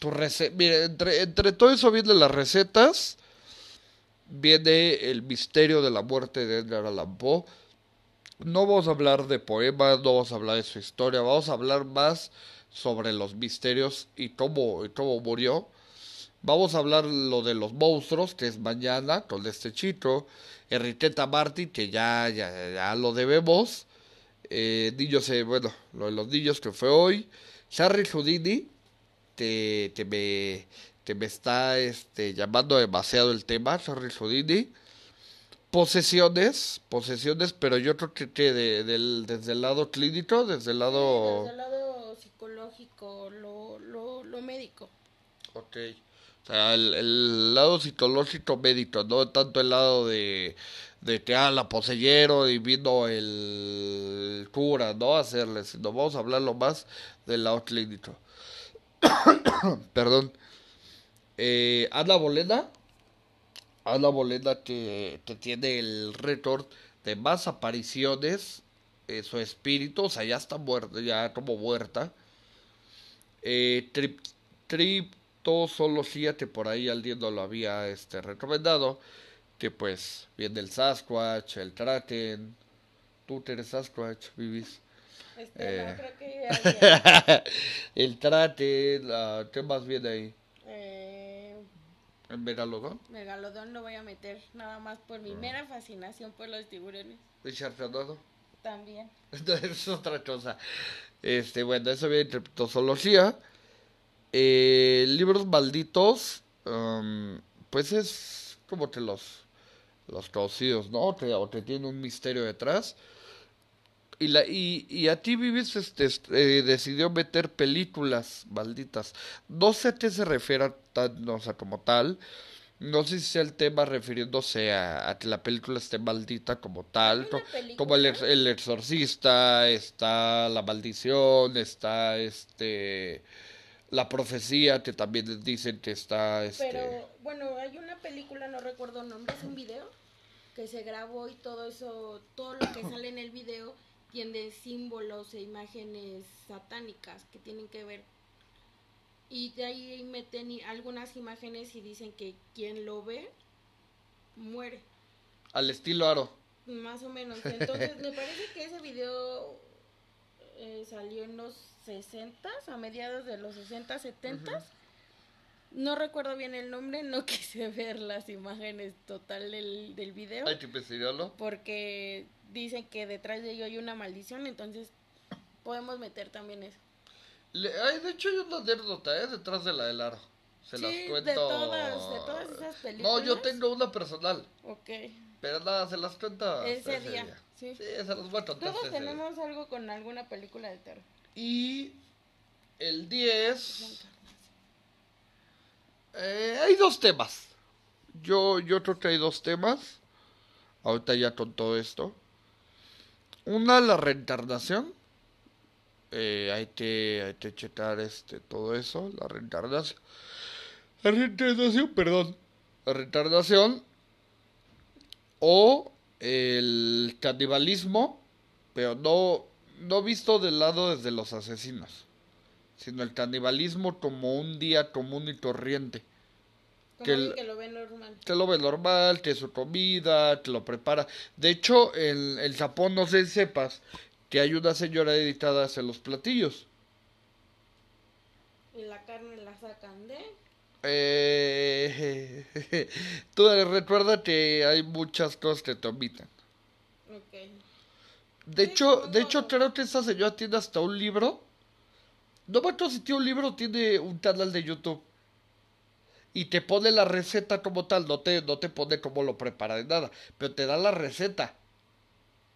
tu rece- mira, entre, entre todo eso vienen las recetas viene el misterio de la muerte de Edgar Allan Poe no vamos a hablar de poemas no vamos a hablar de su historia vamos a hablar más sobre los misterios y cómo, y cómo murió Vamos a hablar lo de los monstruos, que es mañana, con este chico. Enriqueta Martin, que ya, ya, ya lo debemos. Eh, niños, eh, bueno, lo de los niños que fue hoy. Harry Houdini, que, que me, que me está este, llamando demasiado el tema, Harry Houdini. Posesiones, posesiones, pero yo creo que, que de- desde el lado clínico, desde el lado...
Desde el lado psicológico, lo, lo, lo médico.
Ok. O sea, el, el lado psicológico médico, no tanto el lado de, de que ah, la poseyeron y vino el cura, ¿no? A hacerle, sino vamos a hablarlo más del lado clínico. Perdón. Eh, Ana Bolena, Ana Bolena te, te tiene el récord de más apariciones su espíritu, o sea, ya está muerta, ya como muerta. Eh, trip, Tripto solo siete, por ahí alguien no lo había este, recomendado. Que pues viene el Sasquatch, el Traten. Tú eres Sasquatch, vivís.
Este, no,
Eh.
creo que
el Traten, ah, ¿qué más viene ahí?
eh,
¿El Megalodón?
Megalodón lo voy a meter nada más por
Ah.
mi mera fascinación por los tiburones.
¿El Sharknado?
También.
Entonces es otra cosa. Este, bueno, eso viene entre Ptosología. Eh, libros malditos, um, pues es como que los, los conocidos, ¿no? O te, o te tiene un misterio detrás. Y, la, y, y a ti, Vivis, este, est- eh, decidió meter películas malditas. No sé a qué se refiere tan- o sea, como tal. No sé si sea el tema refiriéndose a, a que la película esté maldita como tal. Co-
película-
Como el, el exorcista, está la maldición, está este la profecía, que también dicen que está este
Pero bueno, hay una película, no recuerdo el nombre, es un video que se grabó y todo eso, todo lo que sale en el video tiene símbolos e imágenes satánicas que tienen que ver. Y de ahí meten algunas imágenes y dicen que quien lo ve muere,
al estilo aro.
más o menos. Entonces me parece que ese video eh, salió en los 60 a mediados de los 60, 70 No recuerdo bien el nombre, no quise ver las imágenes total del, del video
Hay que investigarlo.
porque dicen que detrás de ello hay una maldición, entonces podemos meter también eso.
Le- ay, de hecho hay una anécdota, ¿eh? Detrás de la del aro. Se
Sí,
las
de
cuento.
todas- de todas esas
No, yo
películas.
tengo una personal.
Ok.
Pero nada, se las cuento.
Ese
ese
día, sí.
Sí, se las voy a contar
Todos
ese día.
tenemos algo con alguna película de terror.
Y el 10. eh, hay dos temas. Yo, yo creo que hay dos temas. Ahorita ya con todo esto. Una, la reencarnación. Eh, hay que, hay que checar este, todo eso. La reencarnación. La reencarnación, perdón. La reencarnación. O el canibalismo. Pero no, no visto del lado desde los asesinos. Sino el canibalismo como un día común y corriente.
Como
Que el-
que lo ve normal.
que lo ve normal, que su comida, que lo prepara. De hecho, en el Japón, no sé si sepas, que hay una señora dedicada a hacer los platillos.
Y la carne la sacan de...
Eh, tú recuerda que hay muchas cosas que te omitan. De hecho, de hecho creo que esa señora tiene hasta un libro. No me acuerdo si tiene un libro o tiene un canal de YouTube. Y te pone la receta como tal, no te, no te pone cómo lo prepara de nada, pero te da la receta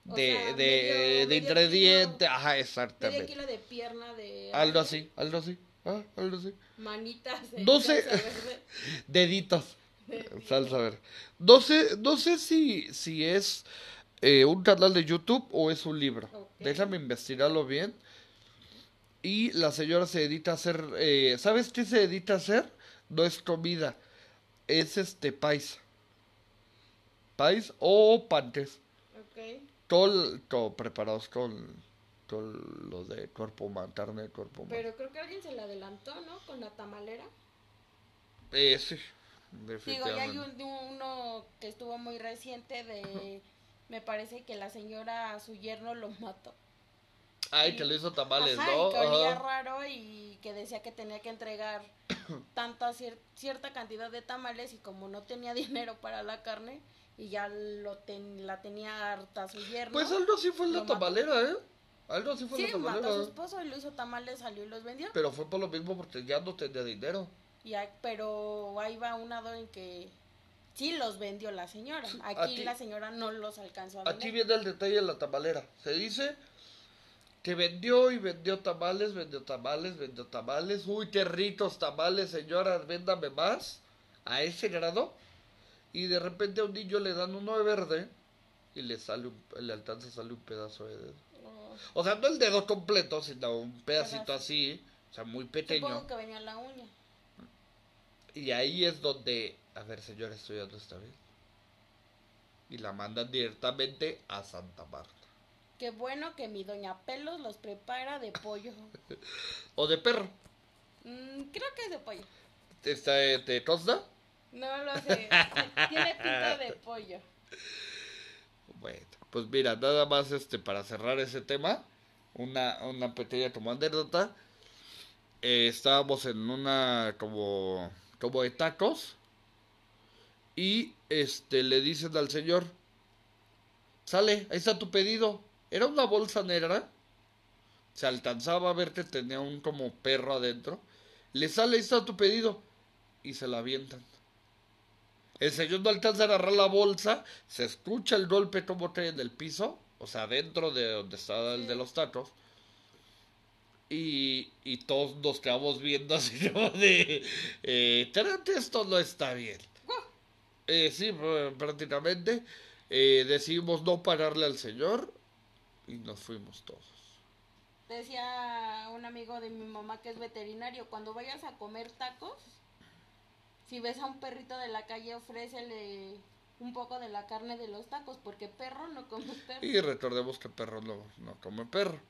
O
de,
sea,
de,
medio-
de
medio
ingrediente,
kilo-
ajá,
Medio
exactamente.
kilo de pierna de...
Algo así, algo así, ah, algo así.
Manitas de...
No sé.
verde.
Deditos. Salsa verde. No sé, no sé si, si es eh, un canal de YouTube o es un libro.
Ok.
Déjame investigarlo bien. Y la señora se dedica a hacer, eh, ¿sabes qué se dedica a hacer? No es comida, es este país. País o pantes.
Ok.
Todo, todo preparados con, con lo de cuerpo humano, carne de cuerpo humano.
Pero creo que alguien se le adelantó, ¿no? Con la tamalera.
Eh, sí,
Digo, ya hay un, uno que estuvo muy reciente de... Me parece que la señora su yerno lo mató.
Ay, que le hizo tamales,
Ajá,
¿no?
y que olía
Ajá.
raro y que decía que tenía que entregar tanta cier- cierta cantidad de tamales y como no tenía dinero para la carne y ya lo ten- la tenía harta su yerno.
Pues algo así fue
Lo
la tamalera, ¿eh? Algo así fue
sí,
la
mató a su
tamalera.
esposo y lo hizo tamales, salió y los vendió.
Pero fue por lo mismo porque ya no tenía dinero.
Y ahí- pero ahí va un lado en que sí los vendió la señora. Aquí
Aquí-
la señora no los alcanzó a
Aquí
vender.
viene el detalle de la tamalera. Se dice que vendió y vendió tamales, vendió tamales, vendió tamales. Uy, qué ricos tamales, señoras, véndame más. A ese grado. Y de repente a un niño le dan uno de verde y le sale un, le alcanza sale un pedazo de dedo.
No,
O sea, no el dedo completo, sino un pedacito
Pedazo.
así, o sea, muy pequeño.
Supongo que venía la uña.
Y ahí es donde, a ver, señor, no está bien. y la mandan directamente a Santa Marta.
Qué bueno que mi doña Pelos los prepara de pollo.
¿O de perro?
Mm, creo que es de pollo.
¿Está de costa?
No lo sé. Tiene pinta de pollo.
Bueno, pues mira, nada más este para cerrar ese tema, una, una pequeña como anécdota. Eh, estábamos en una como, como de tacos y este le dicen al señor, sale, ahí está tu pedido. Era una bolsa negra. Se alcanzaba a ver que tenía un como perro adentro. Le sale, ahí está tu pedido. Y se la avientan. El señor no alcanza a agarrar la bolsa. Se escucha el golpe como cae en el piso. O sea, dentro de donde está el de los tacos. Y, y todos nos quedamos viendo así como de... Eh, esto no está bien. Eh, sí, prácticamente. Eh, decidimos no pararle al señor y nos fuimos todos.
Decía un amigo de mi mamá que es veterinario, cuando vayas a comer tacos, si ves a un perrito de la calle, ofrécele un poco de la carne de los tacos, porque perro no come perro.
Y recordemos que perro no, no come perro.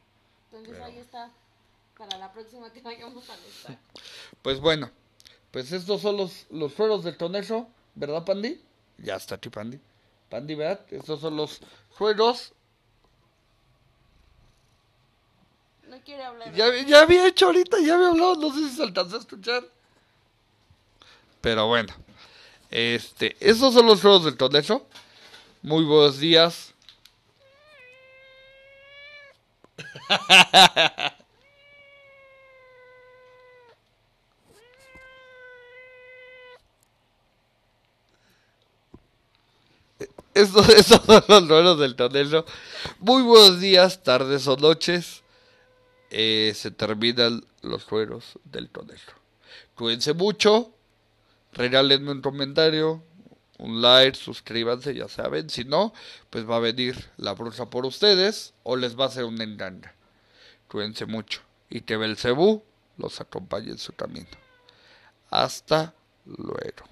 Entonces ahí está, para la próxima que vayamos a los
Pues bueno, pues estos son los, los fueros del toneso, ¿verdad, Pandi? Ya está aquí, Pandi. Pandi, ¿verdad? Estos son los fueros
quiere hablar.
Ya, ya había hecho ahorita, ya había hablado, no sé si se alcanzó a escuchar. Pero bueno, este, esos son los juegos del Toneso. Muy buenos días. Estos, son los juegos del Toneso. Muy buenos días, tardes o noches. Eh, se terminan los fueros del tonel. Cuídense mucho, regálenme un comentario, un like, suscríbanse, ya saben. Si no, pues va a venir la bruja por ustedes o les va a hacer una enganga. Cuídense mucho y que Belcebú los acompañe en su camino. Hasta luego.